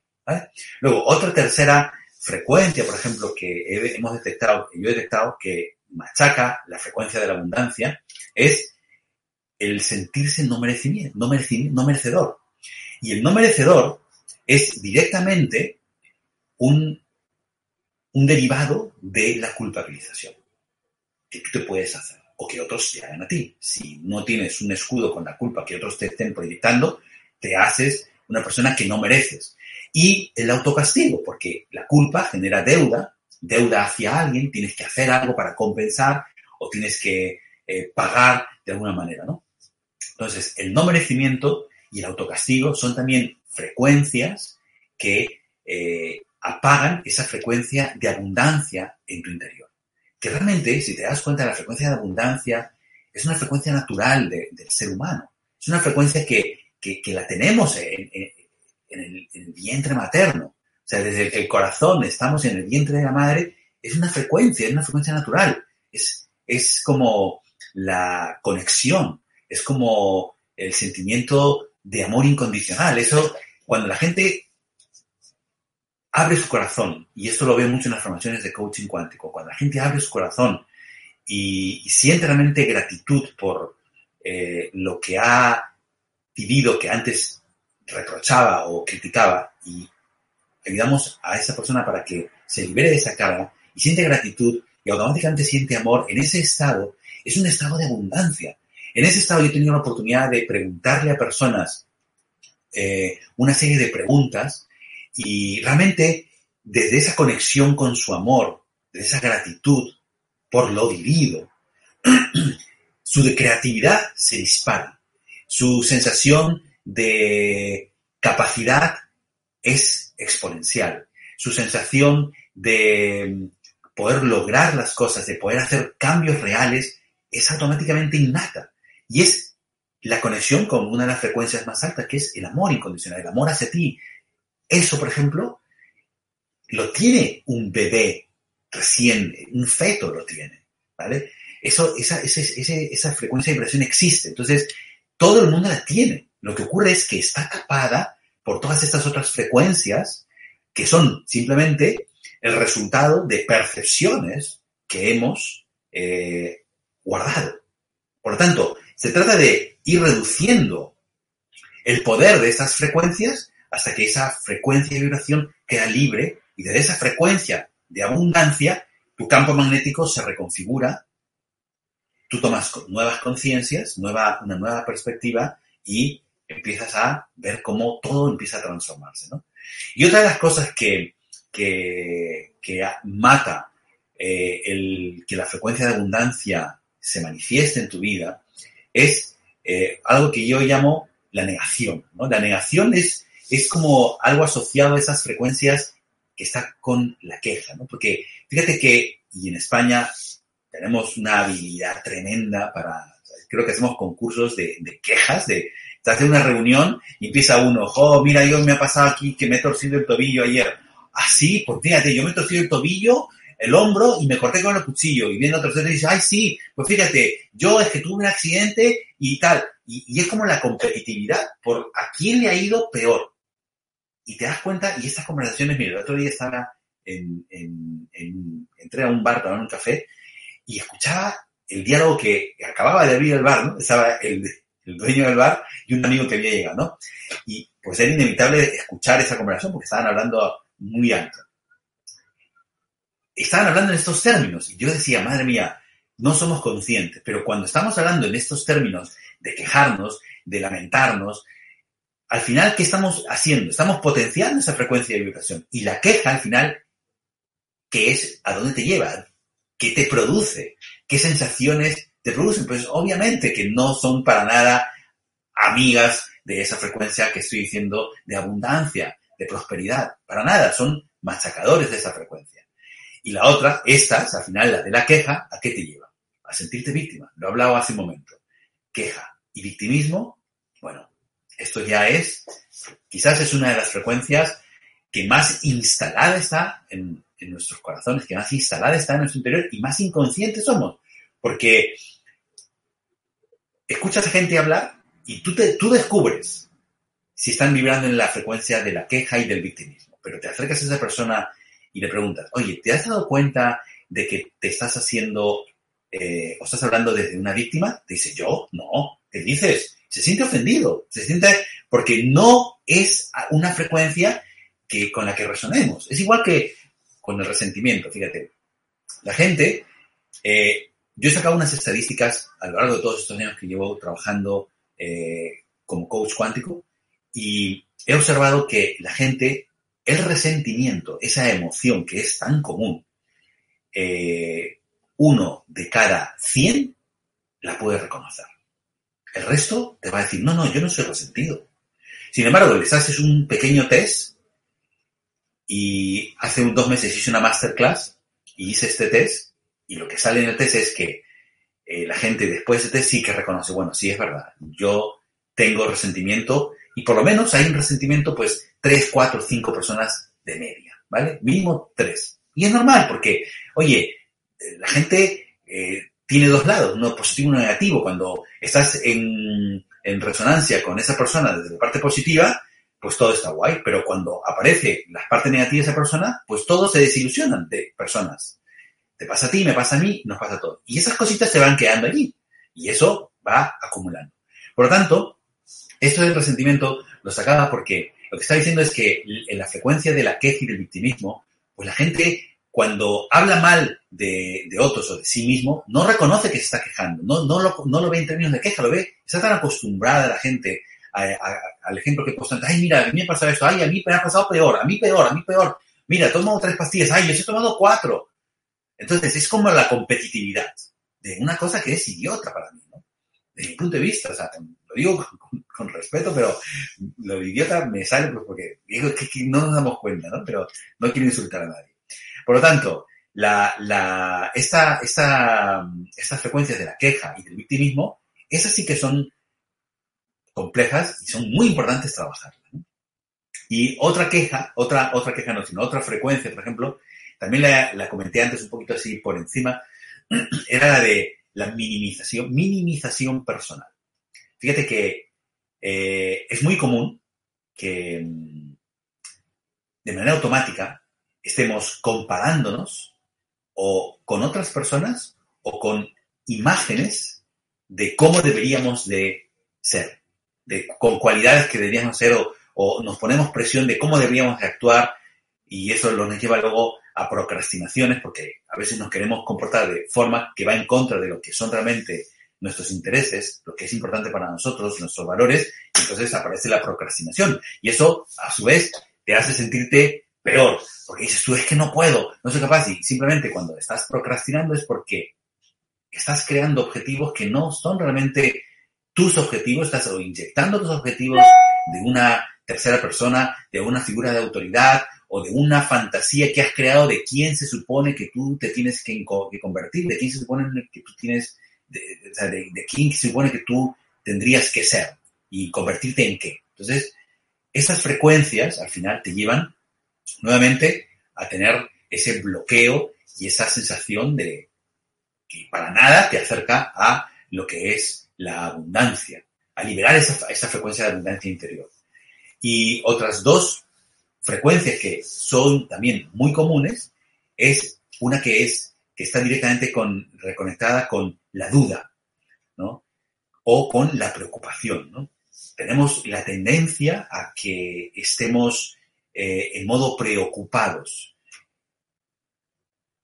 Luego, otra tercera frecuencia, por ejemplo, que hemos detectado, que yo he detectado que machaca la frecuencia de la abundancia, es el sentirse no, merecimiento, no, no merecedor. Y el no merecedor es directamente un, un derivado de la culpabilización que tú te puedes hacer o que otros te hagan a ti. Si no tienes un escudo con la culpa que otros te estén proyectando, te haces una persona que no mereces. Y el autocastigo, porque la culpa genera deuda, deuda hacia alguien, tienes que hacer algo para compensar o tienes que eh, pagar de alguna manera, ¿no? Entonces, el no merecimiento y el autocastigo son también frecuencias que eh, apagan esa frecuencia de abundancia en tu interior. Que realmente, si te das cuenta, la frecuencia de abundancia es una frecuencia natural del ser humano. Es una frecuencia que, la tenemos en, el, vientre materno. O sea, desde que el corazón estamos en el vientre de la madre, es una frecuencia, es una frecuencia natural. Es, es como la conexión, es como el sentimiento de amor incondicional. Eso, cuando la gente abre su corazón, y esto lo veo mucho en las formaciones de coaching cuántico, cuando la gente abre su corazón y, siente realmente gratitud por eh, lo que ha vivido, que antes reprochaba o criticaba, y ayudamos a esa persona para que se libere de esa carga y siente gratitud y automáticamente siente amor, en ese estado es un estado de abundancia. En ese estado yo he tenido la oportunidad de preguntarle a personas eh, una serie de preguntas y realmente desde esa conexión con su amor, de esa gratitud por lo vivido, su creatividad se dispara, su sensación de capacidad es exponencial, su sensación de poder lograr las cosas, de poder hacer cambios reales, es automáticamente innata. Y es la conexión con una de las frecuencias más altas, que es el amor incondicional, el amor hacia ti. Eso, por ejemplo, lo tiene un bebé recién, un feto lo tiene, ¿vale? Eso, esa, esa frecuencia de vibración existe. Entonces, todo el mundo la tiene. Lo que ocurre es que está tapada por todas estas otras frecuencias que son simplemente el resultado de percepciones que hemos eh, guardado. Por lo tanto, se trata de ir reduciendo el poder de esas frecuencias hasta que esa frecuencia de vibración queda libre y desde esa frecuencia de abundancia tu campo magnético se reconfigura, tú tomas nuevas conciencias, nueva, una nueva perspectiva y empiezas a ver cómo todo empieza a transformarse. Y otra de las cosas que, que, mata eh, el, que la frecuencia de abundancia se manifieste en tu vida es eh, algo que yo llamo la negación. La negación es, es como algo asociado a esas frecuencias que está con la queja, ¿no? Porque fíjate que, y en España tenemos una habilidad tremenda para, creo que hacemos concursos de, quejas, de, te hace una reunión y empieza uno, oh, mira, yo me ha pasado aquí que me he torcido el tobillo ayer. Así, ah, pues fíjate, yo me he torcido el tobillo el hombro y me corté con el cuchillo. Y viene otro y dice, ay, sí, pues fíjate, yo es que tuve un accidente y tal. Y, es como la competitividad por a quién le ha ido peor. Y te das cuenta, y estas conversaciones, mira, el otro día estaba en, entré a un bar, tomar un café, y escuchaba el diálogo que acababa de abrir el bar. Estaba el, el dueño del bar y un amigo que había llegado, ¿no? Y pues era inevitable escuchar esa conversación porque estaban hablando muy alto estaban hablando en estos términos. Y yo decía, madre mía, no somos conscientes, pero cuando estamos hablando en estos términos de quejarnos, de lamentarnos, al final, ¿qué estamos haciendo? Estamos potenciando esa frecuencia de vibración. Y la queja, al final, ¿qué es? ¿A dónde te lleva? ¿Qué te produce? ¿Qué sensaciones te producen? Pues obviamente que no son para nada amigas de esa frecuencia que estoy diciendo de abundancia, de prosperidad. Para nada, son machacadores de esa frecuencia. Y la otra, estas, al final, la de la queja, ¿a qué te lleva? A sentirte víctima. Lo he hablado hace un momento. Queja y victimismo, bueno, esto ya es, quizás es una de las frecuencias que más instalada está en, nuestros corazones, que más instalada está en nuestro interior y más inconscientes somos. Porque escuchas a gente hablar y tú, te, tú descubres si están vibrando en la frecuencia de la queja y del victimismo. Pero te acercas a esa persona y le preguntas, oye, ¿te has dado cuenta de que te estás haciendo eh, o estás hablando desde una víctima? Te dice, yo, no, te dices, se siente ofendido, se siente porque no es una frecuencia que, con la que resonemos. Es igual que con el resentimiento, fíjate. La gente, eh, yo he sacado unas estadísticas a lo largo de todos estos años que llevo trabajando eh, como coach cuántico y he observado que la gente, el resentimiento, esa emoción que es tan común, eh, uno de cada 100 la puede reconocer. El resto te va a decir, no, no, yo no soy resentido. Sin embargo, les haces un pequeño test y hace dos meses hice una masterclass y hice este test y lo que sale en el test es que eh, la gente después de ese test sí que reconoce, bueno, sí es verdad, yo tengo resentimiento y por lo menos hay un resentimiento pues tres, cuatro, cinco personas de media, ¿vale? Mínimo tres. Y es normal porque, oye, la gente eh, tiene dos lados, uno positivo y uno negativo. Cuando estás en, en resonancia con esa persona desde la parte positiva, pues todo está guay. Pero cuando aparece la parte negativa de esa persona, pues todos se desilusionan de personas. Te pasa a ti, me pasa a mí, nos pasa a todos. Y esas cositas se van quedando allí. Y eso va acumulando. Por lo tanto, esto del resentimiento lo sacaba porque lo que está diciendo es que en la frecuencia de la queja y del victimismo, pues la gente cuando habla mal de, otros o de sí mismo, no reconoce que se está quejando, no, no, lo, no lo ve en términos de queja, lo ve, está tan acostumbrada la gente al ejemplo que constante, ay, mira, a mí me ha pasado esto, ay, a mí me ha pasado peor, a mí peor, a mí peor, mira, he tomado tres pastillas, ay, yo he tomado cuatro. Entonces, es como la competitividad de una cosa que es idiota para mí, ¿no? Desde mi punto de vista, o sea, lo digo con, respeto, pero lo idiota me sale pues, porque digo que, que no nos damos cuenta, ¿no? Pero no quiero insultar a nadie. Por lo tanto, esta, esta, estas frecuencias de la queja y del victimismo, esas sí que son complejas y son muy importantes trabajarlas. Y otra queja, otra, otra queja no, sino otra frecuencia, por ejemplo, también la, la comenté antes un poquito así por encima, era la de la minimización, minimización personal. Fíjate que eh, es muy común que mm, de manera automática estemos comparándonos o con otras personas o con imágenes de cómo deberíamos de ser, de, con cualidades que deberíamos ser o, nos ponemos presión de cómo deberíamos de actuar y eso nos lleva luego a procrastinaciones porque a veces nos queremos comportar de forma que va en contra de lo que son realmente nuestros intereses, lo que es importante para nosotros, nuestros valores, y entonces aparece la procrastinación. Y eso, a su vez, te hace sentirte peor, porque dices tú, es que no puedo, no soy capaz, y simplemente cuando estás procrastinando es porque estás creando objetivos que no son realmente tus objetivos, estás inyectando tus objetivos de una tercera persona, de una figura de autoridad o de una fantasía que has creado de quién se supone que tú te tienes que, convertir, de quién se supone que tú tienes, de, de quién se supone que tú tendrías que ser y convertirte en qué. Entonces, esas frecuencias al final te llevan nuevamente a tener ese bloqueo y esa sensación de que para nada te acerca a lo que es la abundancia, a liberar esa, esa frecuencia de abundancia interior. Y otras dos frecuencias que son también muy comunes es una que es que está directamente con, reconectada con la duda, ¿no? O con la preocupación, ¿no? Tenemos la tendencia a que estemos eh, en modo preocupados,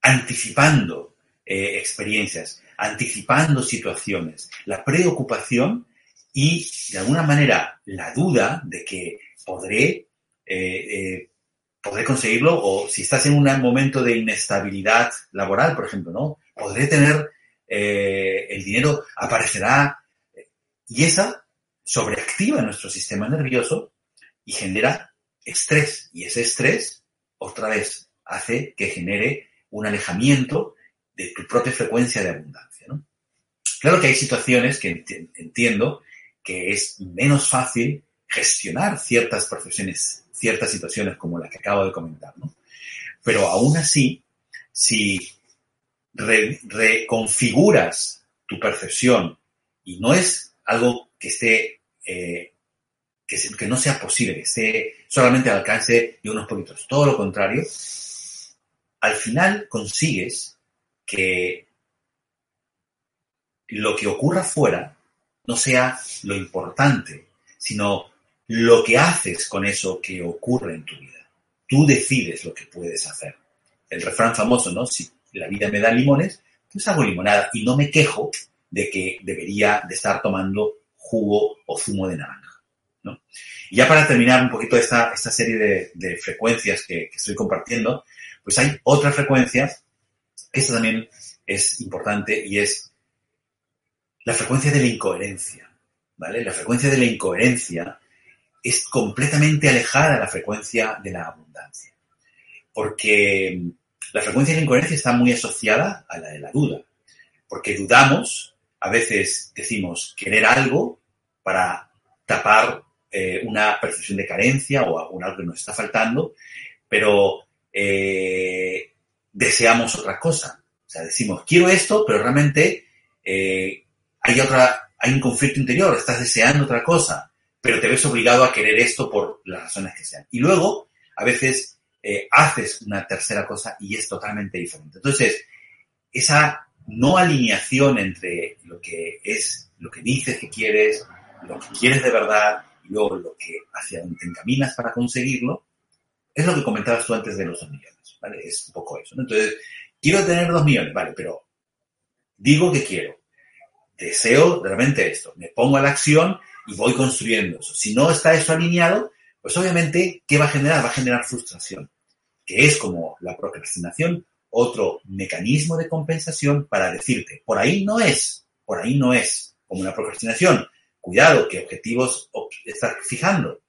anticipando eh, experiencias, anticipando situaciones, la preocupación y, de alguna manera, la duda de que podré, eh, podré conseguirlo o si estás en un momento de inestabilidad laboral, por ejemplo, ¿no? Podré tener el dinero, aparecerá y esa sobreactiva nuestro sistema nervioso y genera estrés. Y ese estrés, otra vez, hace que genere un alejamiento de tu propia frecuencia de abundancia. Claro que hay situaciones que entiendo que es menos fácil gestionar ciertas percepciones, ciertas situaciones como la que acabo de comentar. Pero aún así, si reconfiguras tu percepción y no es algo que esté eh, que, no sea posible, que esté solamente al alcance de unos poquitos. Todo lo contrario, al final consigues que lo que ocurra fuera no sea lo importante, sino lo que haces con eso que ocurre en tu vida. Tú decides lo que puedes hacer. El refrán famoso, ¿no? Si la vida me da limones, pues hago limonada y no me quejo de que debería de estar tomando jugo o zumo de naranja. Y ya para terminar un poquito esta, esta serie de, frecuencias que, que, estoy compartiendo, pues hay otra frecuencia que esta también es importante y es la frecuencia de la incoherencia. ¿vale? La frecuencia de la incoherencia es completamente alejada de la frecuencia de la abundancia. Porque la frecuencia de la incoherencia está muy asociada a la de la duda. Porque dudamos, a veces decimos querer algo para tapar eh, una percepción de carencia o algo que nos está faltando, pero eh, deseamos otra cosa. O sea, decimos, quiero esto, pero realmente eh, hay otra, hay un conflicto interior, estás deseando otra cosa, pero te ves obligado a querer esto por las razones que sean. Y luego, a veces, haces una tercera cosa y es totalmente diferente. Entonces, esa no alineación entre lo que es, lo que dices que quieres, lo que quieres de verdad y lo que hacia donde te encaminas para conseguirlo, es lo que comentabas tú antes de los dos millones, ¿vale? Es un poco eso, Entonces, quiero tener dos millones, ¿vale? Pero digo que quiero, deseo realmente esto, me pongo a la acción y voy construyendo eso. Si no está eso alineado, pues obviamente, ¿qué va a generar? Va a generar frustración, que es como la procrastinación, otro mecanismo de compensación para decirte, por ahí no es, por ahí no es, como la procrastinación cuidado, ¿qué objetivos estás fijando?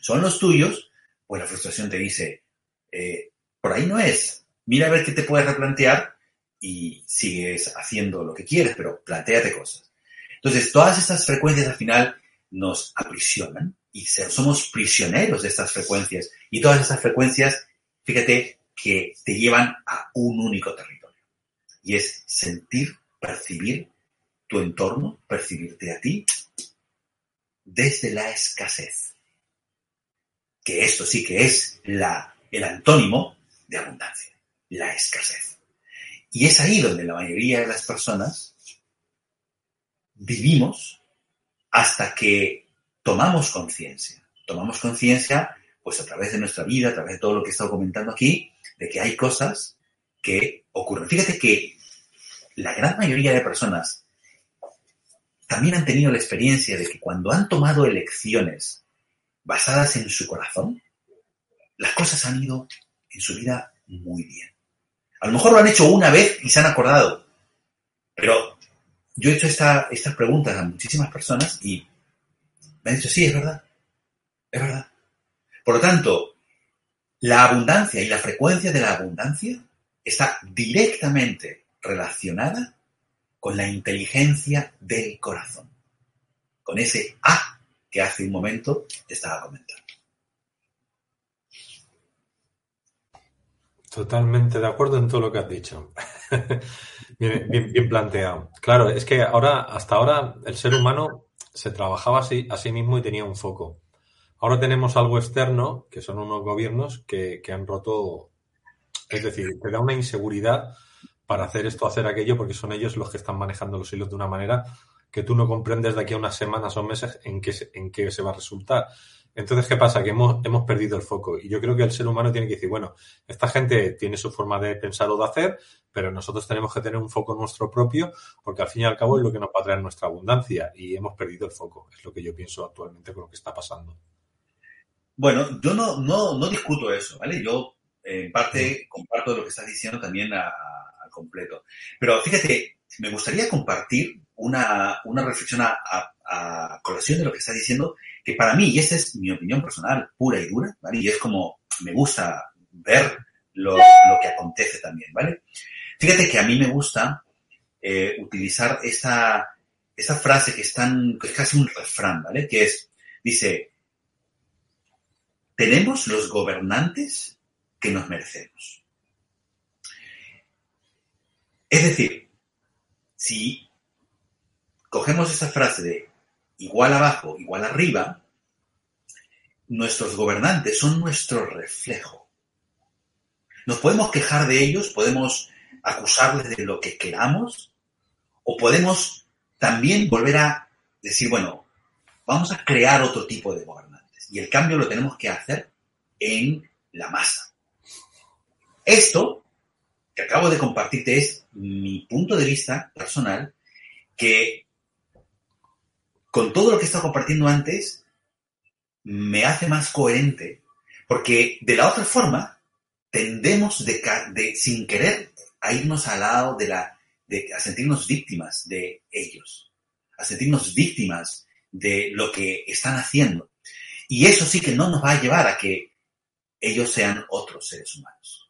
¿Son los tuyos? Pues la frustración te dice, eh, por ahí no es. Mira a ver qué te puedes replantear y sigues haciendo lo que quieres, pero planteate cosas. Entonces, todas estas frecuencias al final nos aprisionan y somos prisioneros de estas frecuencias. Y todas estas frecuencias, fíjate, que te llevan a un único territorio. Y es sentir, percibir tu entorno, percibirte a ti desde la escasez. Que esto sí que es el antónimo de abundancia, la escasez. Y es ahí donde la mayoría de las personas vivimos hasta que tomamos conciencia. Tomamos conciencia, pues a través de nuestra vida, a través de todo lo que he estado comentando aquí, de que hay cosas que ocurren. Fíjate que la gran mayoría de personas también han tenido la experiencia de que cuando han tomado elecciones basadas en su corazón, las cosas han ido en su vida muy bien. A lo mejor lo han hecho una vez y se han acordado, pero yo he hecho esta, estas preguntas a muchísimas personas y me han dicho, sí, es verdad, es verdad. Por lo tanto, la abundancia y la frecuencia de la abundancia está directamente relacionada con la inteligencia del corazón, con ese A que hace un momento te estaba comentando. Totalmente de acuerdo en todo lo que has dicho. bien, bien, planteado. Claro, es que ahora, hasta ahora, el ser humano se trabajaba así, a sí mismo y tenía un foco. Ahora tenemos algo externo, que son unos gobiernos que, que han roto, es decir, te da una inseguridad para hacer esto, hacer aquello, porque son ellos los que están manejando los hilos de una manera que tú no comprendes de aquí a unas semanas o meses en qué, en qué se va a resultar. Entonces, ¿qué pasa? Que hemos, hemos perdido el foco. Y yo creo que el ser humano tiene que decir, bueno, esta gente tiene su forma de pensar o de hacer, pero nosotros tenemos que tener un foco nuestro propio, porque al fin y al cabo es lo que nos va a traer nuestra abundancia. Y hemos perdido el foco. Es lo que yo pienso actualmente con lo que está pasando. Bueno, yo no, no, no discuto eso, ¿vale? Yo, en parte, comparto lo que estás diciendo también a, completo. Pero fíjate, me gustaría compartir una, reflexión a, colación de lo que estás diciendo, que para mí, y esta es mi opinión personal, pura y dura, ¿vale? Y es como me gusta ver lo, que acontece también, ¿vale? Fíjate que a mí me gusta eh, utilizar esta, esta frase que es, tan, que es casi un refrán, ¿vale? Que es, dice, tenemos los gobernantes que nos merecemos. Es decir, si cogemos esa frase de igual abajo, igual arriba, nuestros gobernantes son nuestro reflejo. Nos podemos quejar de ellos, podemos acusarles de lo que queramos, o podemos también volver a decir, bueno, vamos a crear otro tipo de gobernantes. Y el cambio lo tenemos que hacer en la masa. Esto que acabo de compartirte es mi punto de vista personal, que con todo lo que he estado compartiendo antes, me hace más coherente, porque de la otra forma, tendemos de, de sin querer a irnos al lado de la, de, a sentirnos víctimas de ellos, a sentirnos víctimas de lo que están haciendo. Y eso sí que no nos va a llevar a que ellos sean otros seres humanos.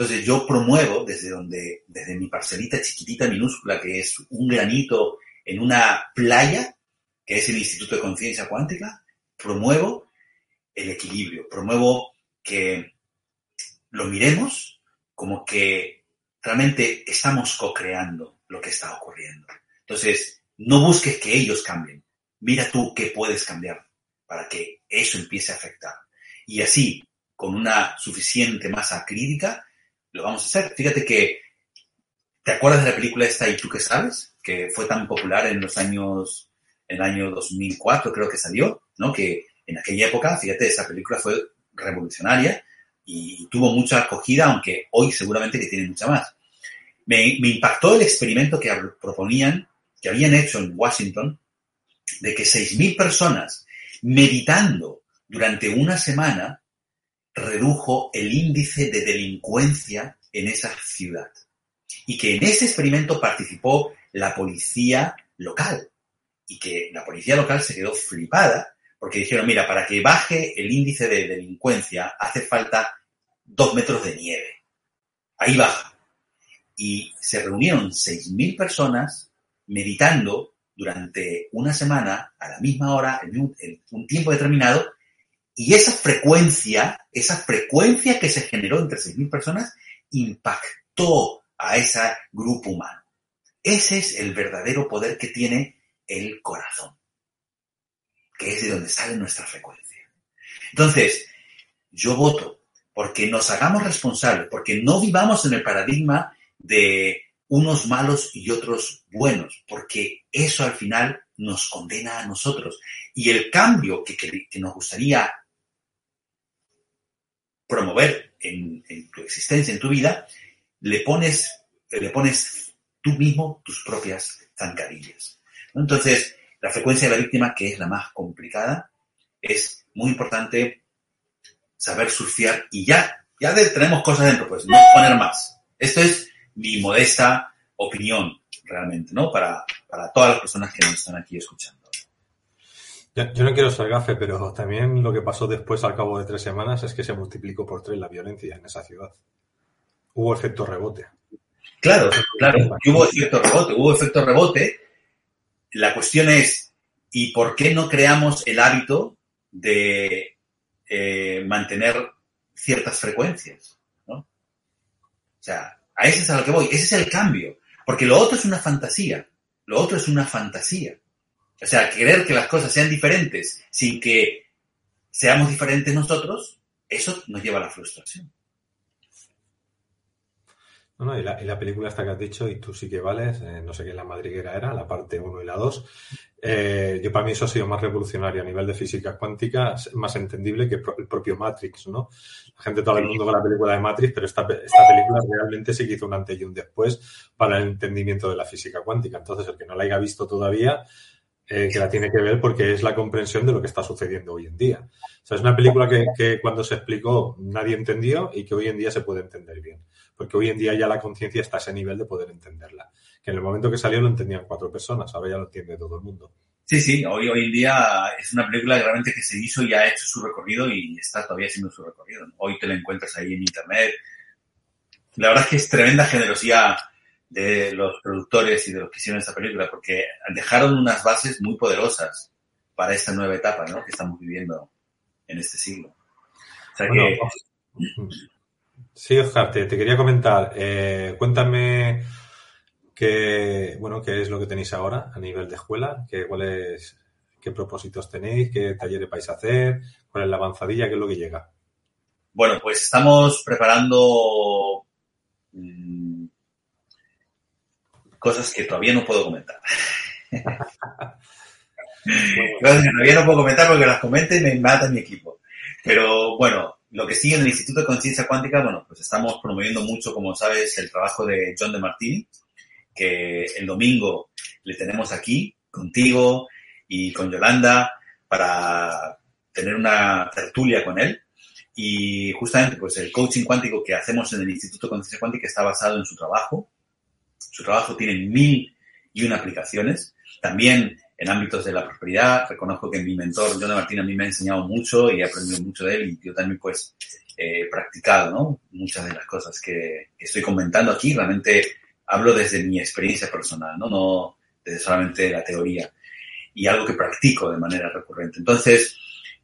Entonces yo promuevo desde donde, desde mi parcelita chiquitita, minúscula, que es un granito en una playa, que es el Instituto de Conciencia Cuántica, promuevo el equilibrio, promuevo que lo miremos como que realmente estamos co-creando lo que está ocurriendo. Entonces, no busques que ellos cambien, mira tú qué puedes cambiar para que eso empiece a afectar. Y así, con una suficiente masa crítica, lo vamos a hacer. Fíjate que, ¿te acuerdas de la película esta y tú qué sabes? Que fue tan popular en los años, en el año 2004 creo que salió, ¿no? Que en aquella época, fíjate, esa película fue revolucionaria y tuvo mucha acogida, aunque hoy seguramente que tiene mucha más. Me, me impactó el experimento que proponían, que habían hecho en Washington, de que 6.000 personas meditando durante una semana redujo el índice de delincuencia en esa ciudad. Y que en ese experimento participó la policía local. Y que la policía local se quedó flipada porque dijeron, mira, para que baje el índice de delincuencia hace falta dos metros de nieve. Ahí baja. Y se reunieron 6.000 personas meditando durante una semana, a la misma hora, en un, tiempo determinado, y esa frecuencia, esa frecuencia que se generó entre 6.000 personas, impactó a ese grupo humano. Ese es el verdadero poder que tiene el corazón, que es de donde sale nuestra frecuencia. Entonces, yo voto porque nos hagamos responsables, porque no vivamos en el paradigma de unos malos y otros buenos, porque eso al final nos condena a nosotros. Y el cambio que, nos gustaría promover en, tu existencia, en tu vida, le pones, le pones tú mismo tus propias zancadillas. Entonces, la frecuencia de la víctima, que es la más complicada, es muy importante saber surfear y ya, ya tenemos cosas dentro, pues no poner más. Esto es mi modesta opinión realmente, ¿no? Para, para todas las personas que nos están aquí escuchando. Yo, no quiero ser gafe, pero también lo que pasó después, al cabo de tres semanas, es que se multiplicó por tres la violencia en esa ciudad. Hubo efecto rebote. Claro, claro, hubo efecto rebote, hubo efecto rebote. La cuestión es, ¿y por qué no creamos el hábito de eh, mantener ciertas frecuencias? ¿no? O sea, a ese es a lo que voy. Ese es el cambio. Porque lo otro es una fantasía. Lo otro es una fantasía. O sea, querer que las cosas sean diferentes sin que seamos diferentes nosotros, eso nos lleva a la frustración. No, no, y, la, película esta que has dicho, y tú sí que vales, eh, no sé qué la madriguera era, la parte 1 y la 2, eh, yo para mí eso ha sido más revolucionario a nivel de física cuántica, más entendible que el propio Matrix, ¿no? La gente, todo el mundo con la película de Matrix, pero esta, esta película realmente sí que hizo un antes y un después para el entendimiento de la física cuántica. Entonces, el que no la haya visto todavía, eh, que la tiene que ver porque es la comprensión de lo que está sucediendo hoy en día. O sea, es una película que, cuando se explicó nadie entendió y que hoy en día se puede entender bien. Porque hoy en día ya la conciencia está a ese nivel de poder entenderla que en el momento que salió lo entendían cuatro personas, ahora ya lo entiende todo el mundo. Sí, sí, hoy, hoy en día es una película realmente que se hizo y ha hecho su recorrido y está todavía haciendo su recorrido. Hoy te la encuentras ahí en internet. La verdad es que es tremenda generosidad de los productores y de los que hicieron esta película porque dejaron unas bases muy poderosas para esta nueva etapa ¿no? que estamos viviendo en este siglo. O sea que... Sí, Oscar, te, quería comentar. Eh, cuéntame ¿Qué, bueno, ¿Qué es lo que tenéis ahora a nivel de escuela? ¿Qué, cuáles, ¿Qué propósitos tenéis? ¿Qué talleres vais a hacer? ¿Cuál es la avanzadilla? ¿Qué es lo que llega? Bueno, pues estamos preparando mm, cosas que todavía no puedo comentar. todavía no puedo comentar porque las comente y me mata mi equipo. Pero bueno, lo que sigue en el Instituto de Conciencia Cuántica, bueno, pues estamos promoviendo mucho, como sabes, el trabajo de John de Martini, que el domingo le tenemos aquí contigo y con Yolanda para tener una tertulia con él. Y justamente, pues el coaching cuántico que hacemos en el Instituto de Conciencia Cuántica está basado en su trabajo. Su trabajo tiene mil y una aplicaciones. También en ámbitos de la prosperidad. Reconozco que mi mentor, John Martín, a mí me ha enseñado mucho y he aprendido mucho de él y yo también pues he practicado ¿no? muchas de las cosas que, estoy comentando aquí. Realmente hablo desde mi experiencia personal, no, no desde solamente la teoría y algo que practico de manera recurrente. Entonces,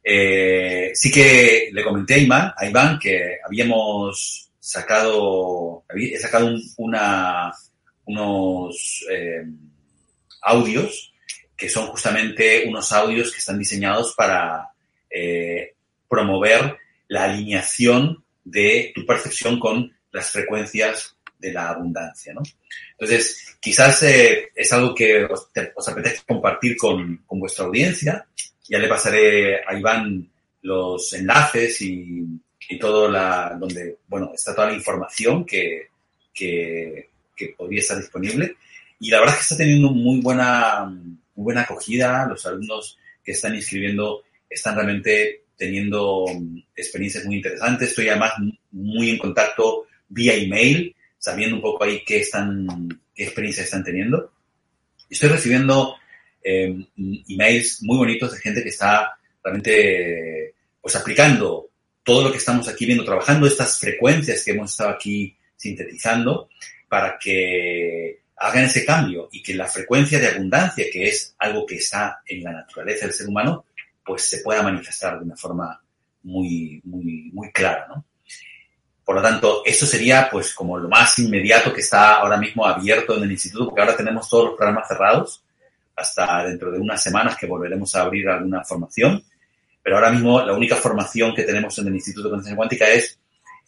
eh, sí que le comenté a Iván, a Iván que habíamos sacado, he sacado una, unos eh, audios que son justamente unos audios que están diseñados para eh, promover la alineación de tu percepción con las frecuencias de la abundancia, ¿no? Entonces, quizás eh, es algo que os, apetece compartir con, vuestra audiencia. Ya le pasaré a Iván los enlaces y, todo la, donde, bueno, está toda la información que, que, que podría estar disponible. Y la verdad es que está teniendo muy buena, muy buena acogida. Los alumnos que están inscribiendo están realmente teniendo mm, experiencias muy interesantes. Estoy además muy en contacto vía email, sabiendo un poco ahí qué, están, qué experiencias están teniendo. Estoy recibiendo em, emails muy bonitos de gente que está realmente pues aplicando todo lo que estamos aquí viendo, trabajando estas frecuencias que hemos estado aquí sintetizando para que hagan ese cambio y que la frecuencia de abundancia, que es algo que está en la naturaleza del ser humano, pues se pueda manifestar de una forma muy, muy, muy clara, ¿no? Por lo tanto, eso sería pues como lo más inmediato que está ahora mismo abierto en el instituto, porque ahora tenemos todos los programas cerrados hasta dentro de unas semanas que volveremos a abrir alguna formación. Pero ahora mismo la única formación que tenemos en el Instituto de Conciencia Cuántica es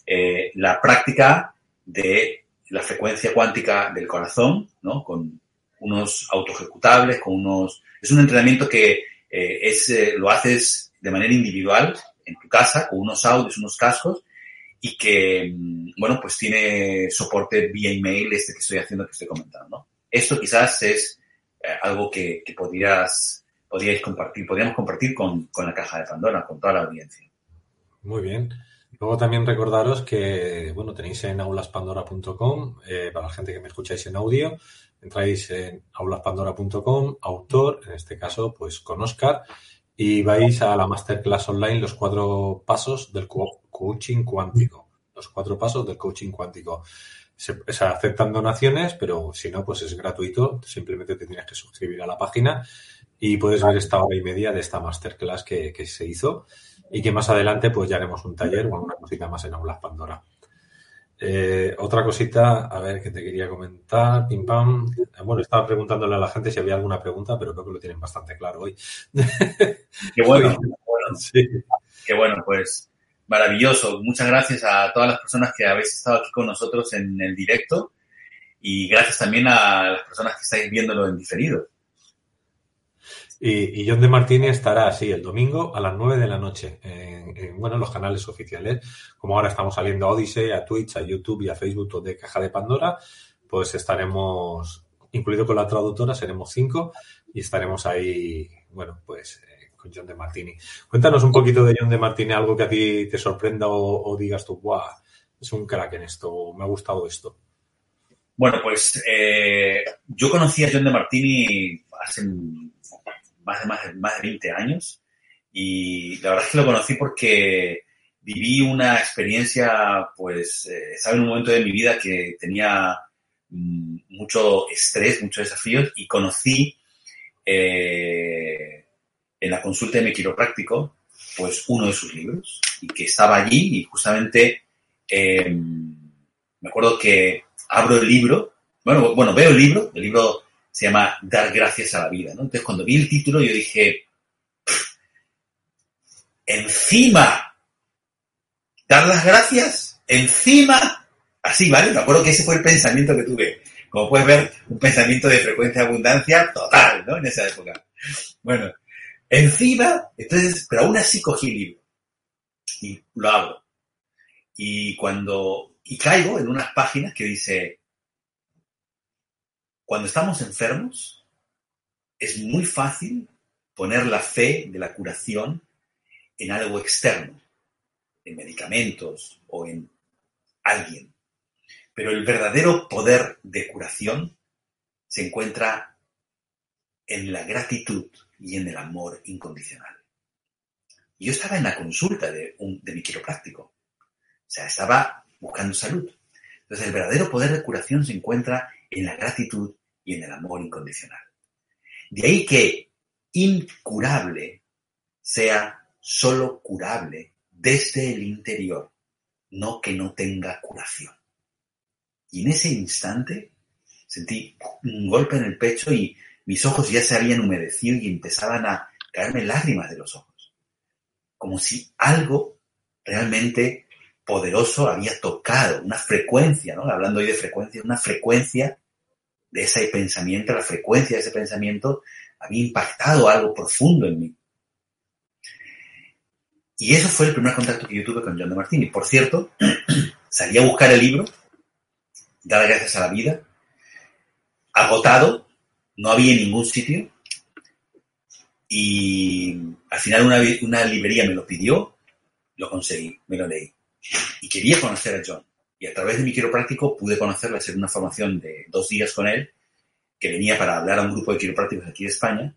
eh, la práctica de la frecuencia cuántica del corazón, ¿no? Con unos autoejecutables, con unos... Es un entrenamiento que eh, es, eh, lo haces de manera individual en tu casa, con unos audios, unos cascos, y que, mm, bueno, pues tiene soporte vía email este que estoy haciendo, que estoy comentando. Esto quizás es eh, algo que, que podrías, podríais compartir, podríamos compartir con, con la caja de Pandora, con toda la audiencia. Muy bien. Luego también recordaros que, bueno, tenéis en aulaspandora.com, eh, para la gente que me escucháis en audio, entráis en aulaspandora.com, autor, en este caso, pues con Oscar, y vais a la masterclass online, los cuatro pasos del coaching cuántico. Los cuatro pasos del coaching cuántico. Se, aceptan donaciones, pero si no, pues es gratuito. Simplemente te tienes que suscribir a la página y puedes ver esta hora y media de esta masterclass que, que se hizo y que más adelante pues ya haremos un taller o alguna cosita más en Aulas Pandora. Eh, otra cosita, a ver, que te quería comentar, pim pam. Bueno, estaba preguntándole a la gente si había alguna pregunta, pero creo que lo tienen bastante claro hoy. Qué bueno, Sí. Qué bueno, pues maravilloso. Muchas gracias a todas las personas que habéis estado aquí con nosotros en el directo y gracias también a las personas que estáis viéndolo en diferido. Y, John de Martini estará así el domingo a las 9 de la noche en, bueno, los canales oficiales. Como ahora estamos saliendo a Odyssey, a Twitch, a YouTube y a Facebook de Caja de Pandora, pues estaremos, incluido con la traductora, seremos cinco y estaremos ahí, bueno, pues eh, con John de Martini. Cuéntanos un poquito de John de Martini, algo que a ti te sorprenda o, digas tú, ¡guau! Es un crack en esto, me ha gustado esto. Bueno, pues eh, yo conocí a John de Martini hace más de, más, más de 20 años. Y la verdad es que lo conocí porque viví una experiencia, pues, eh, estaba en un momento de mi vida que tenía mm, mucho estrés, muchos desafíos y conocí eh, en la consulta de mi quiropráctico, pues, uno de sus libros y que estaba allí y justamente em, me acuerdo que abro el libro, bueno, bueno, veo el libro, el libro se llama Dar gracias a la vida, ¿no? Entonces, cuando vi el título, yo dije, encima, dar las gracias, encima, así, ¿vale? Me acuerdo que ese fue el pensamiento que tuve. Como puedes ver, un pensamiento de frecuencia abundancia total, ¿no? En esa época. Bueno, Encima, entonces, pero aún así cogí el libro y lo abro. Y cuando, y caigo en unas páginas que dice, cuando estamos enfermos, es muy fácil poner la fe de la curación en algo externo, en medicamentos o en alguien. Pero el verdadero poder de curación se encuentra en la gratitud y en el amor incondicional. Yo estaba en la consulta de, un, de mi quiropráctico. O sea, estaba buscando salud. Entonces, el verdadero poder de curación se encuentra en la gratitud y en el amor incondicional. De ahí que incurable sea solo curable desde el interior, no que no tenga curación. Y en ese instante sentí un golpe en el pecho y mis ojos ya se habían humedecido y empezaban a caerme lágrimas de los ojos. Como si algo realmente poderoso había tocado, una frecuencia, ¿no? Hablando hoy de frecuencia, una frecuencia ese pensamiento, la frecuencia de ese pensamiento había impactado algo profundo en mí. Y eso fue el primer contacto que yo tuve con John de Martini. Por cierto, salí a buscar el libro, dar gracias a la vida, agotado, no había ningún sitio, y al final una librería me lo pidió, lo conseguí, me lo leí. Y quería conocer a John. Y a través de mi quiropráctico pude conocerlo, hacer una formación de dos días con él, que venía para hablar a un grupo de quiroprácticos aquí de España,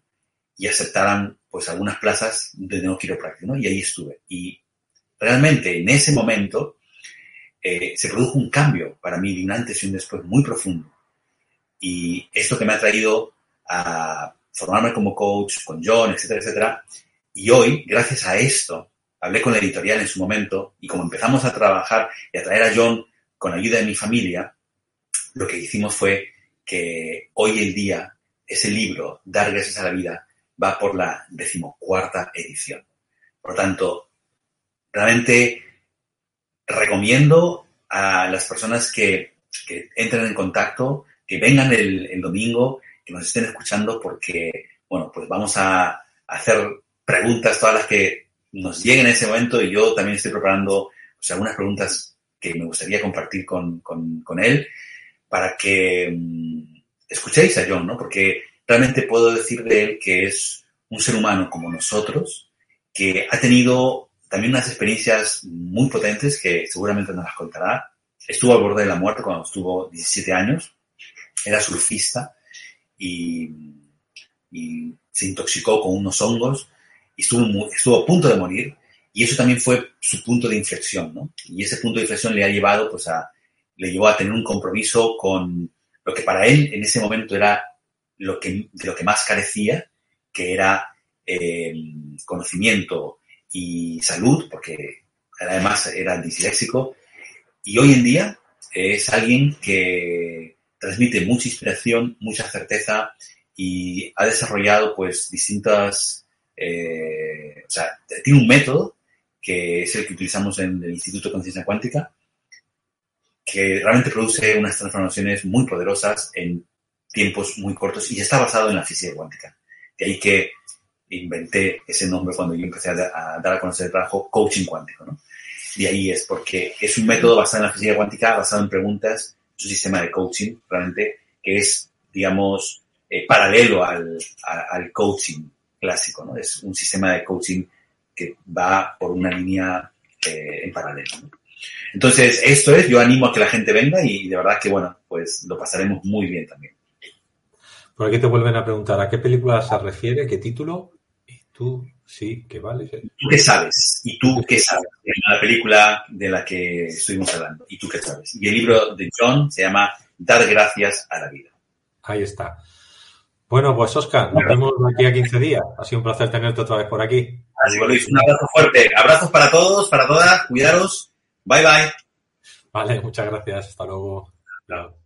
y aceptaran pues algunas plazas de nuevo quiropráctico, ¿no? Y ahí estuve. Y realmente en ese momento eh, se produjo un cambio para mí de un antes y un después muy profundo. Y esto que me ha traído a formarme como coach con John, etcétera, etcétera. Y hoy, gracias a esto, hablé con la editorial en su momento y como empezamos a trabajar y a traer a John con ayuda de mi familia, lo que hicimos fue que hoy el día ese libro, Dar gracias a la vida, va por la decimocuarta edición. Por lo tanto, realmente recomiendo a las personas que, que entren en contacto, que vengan el, el, domingo, que nos estén escuchando, porque, bueno, pues vamos a hacer preguntas, todas las que nos lleguen en ese momento, y yo también estoy preparando pues, algunas preguntas que me gustaría compartir con, con, él, para que um, escuchéis a John, ¿no? Porque realmente puedo decir de él que es un ser humano como nosotros, que ha tenido también unas experiencias muy potentes que seguramente nos las contará. Estuvo al borde de la muerte cuando estuvo 17 años, era surfista y, y se intoxicó con unos hongos y estuvo, estuvo a punto de morir y eso también fue su punto de inflexión, ¿no? Y ese punto de inflexión le ha llevado, pues, a, le llevó a tener un compromiso con lo que para él en ese momento era lo que, de lo que más carecía, que era eh, conocimiento y salud, porque además era disléxico, y hoy en día es alguien que transmite mucha inspiración, mucha certeza y ha desarrollado pues distintas, eh, o sea, tiene un método que es el que utilizamos en el Instituto de Conciencia Cuántica, que realmente produce unas transformaciones muy poderosas en tiempos muy cortos y está basado en la física cuántica. De ahí que inventé ese nombre cuando yo empecé a, dar a conocer el trabajo coaching cuántico. ¿no? De ahí es porque es un método basado en la física cuántica, basado en preguntas, es un sistema de coaching realmente que es, digamos, eh, paralelo al, a, al coaching clásico. ¿no? Es un sistema de coaching que va por una línea eh, en paralelo. ¿no? Entonces, esto es, yo animo a que la gente venga y de verdad que, bueno, pues lo pasaremos muy bien también. Por aquí te vuelven a preguntar a qué película se refiere, qué título, y tú sí, que vale. ¿Tú qué sabes? ¿Y tú qué sabes? La película de la que estuvimos hablando. ¿Y tú qué sabes? Y el libro de John se llama Dar gracias a la vida. Ahí está. Bueno, pues Oscar, nos vemos aquí a 15 días. Ha sido un placer tenerte otra vez por aquí. Así que Luis, un abrazo fuerte. Abrazos para todos, para todas. Cuidaros. Bye bye. Vale, muchas gracias. Hasta luego. Claro.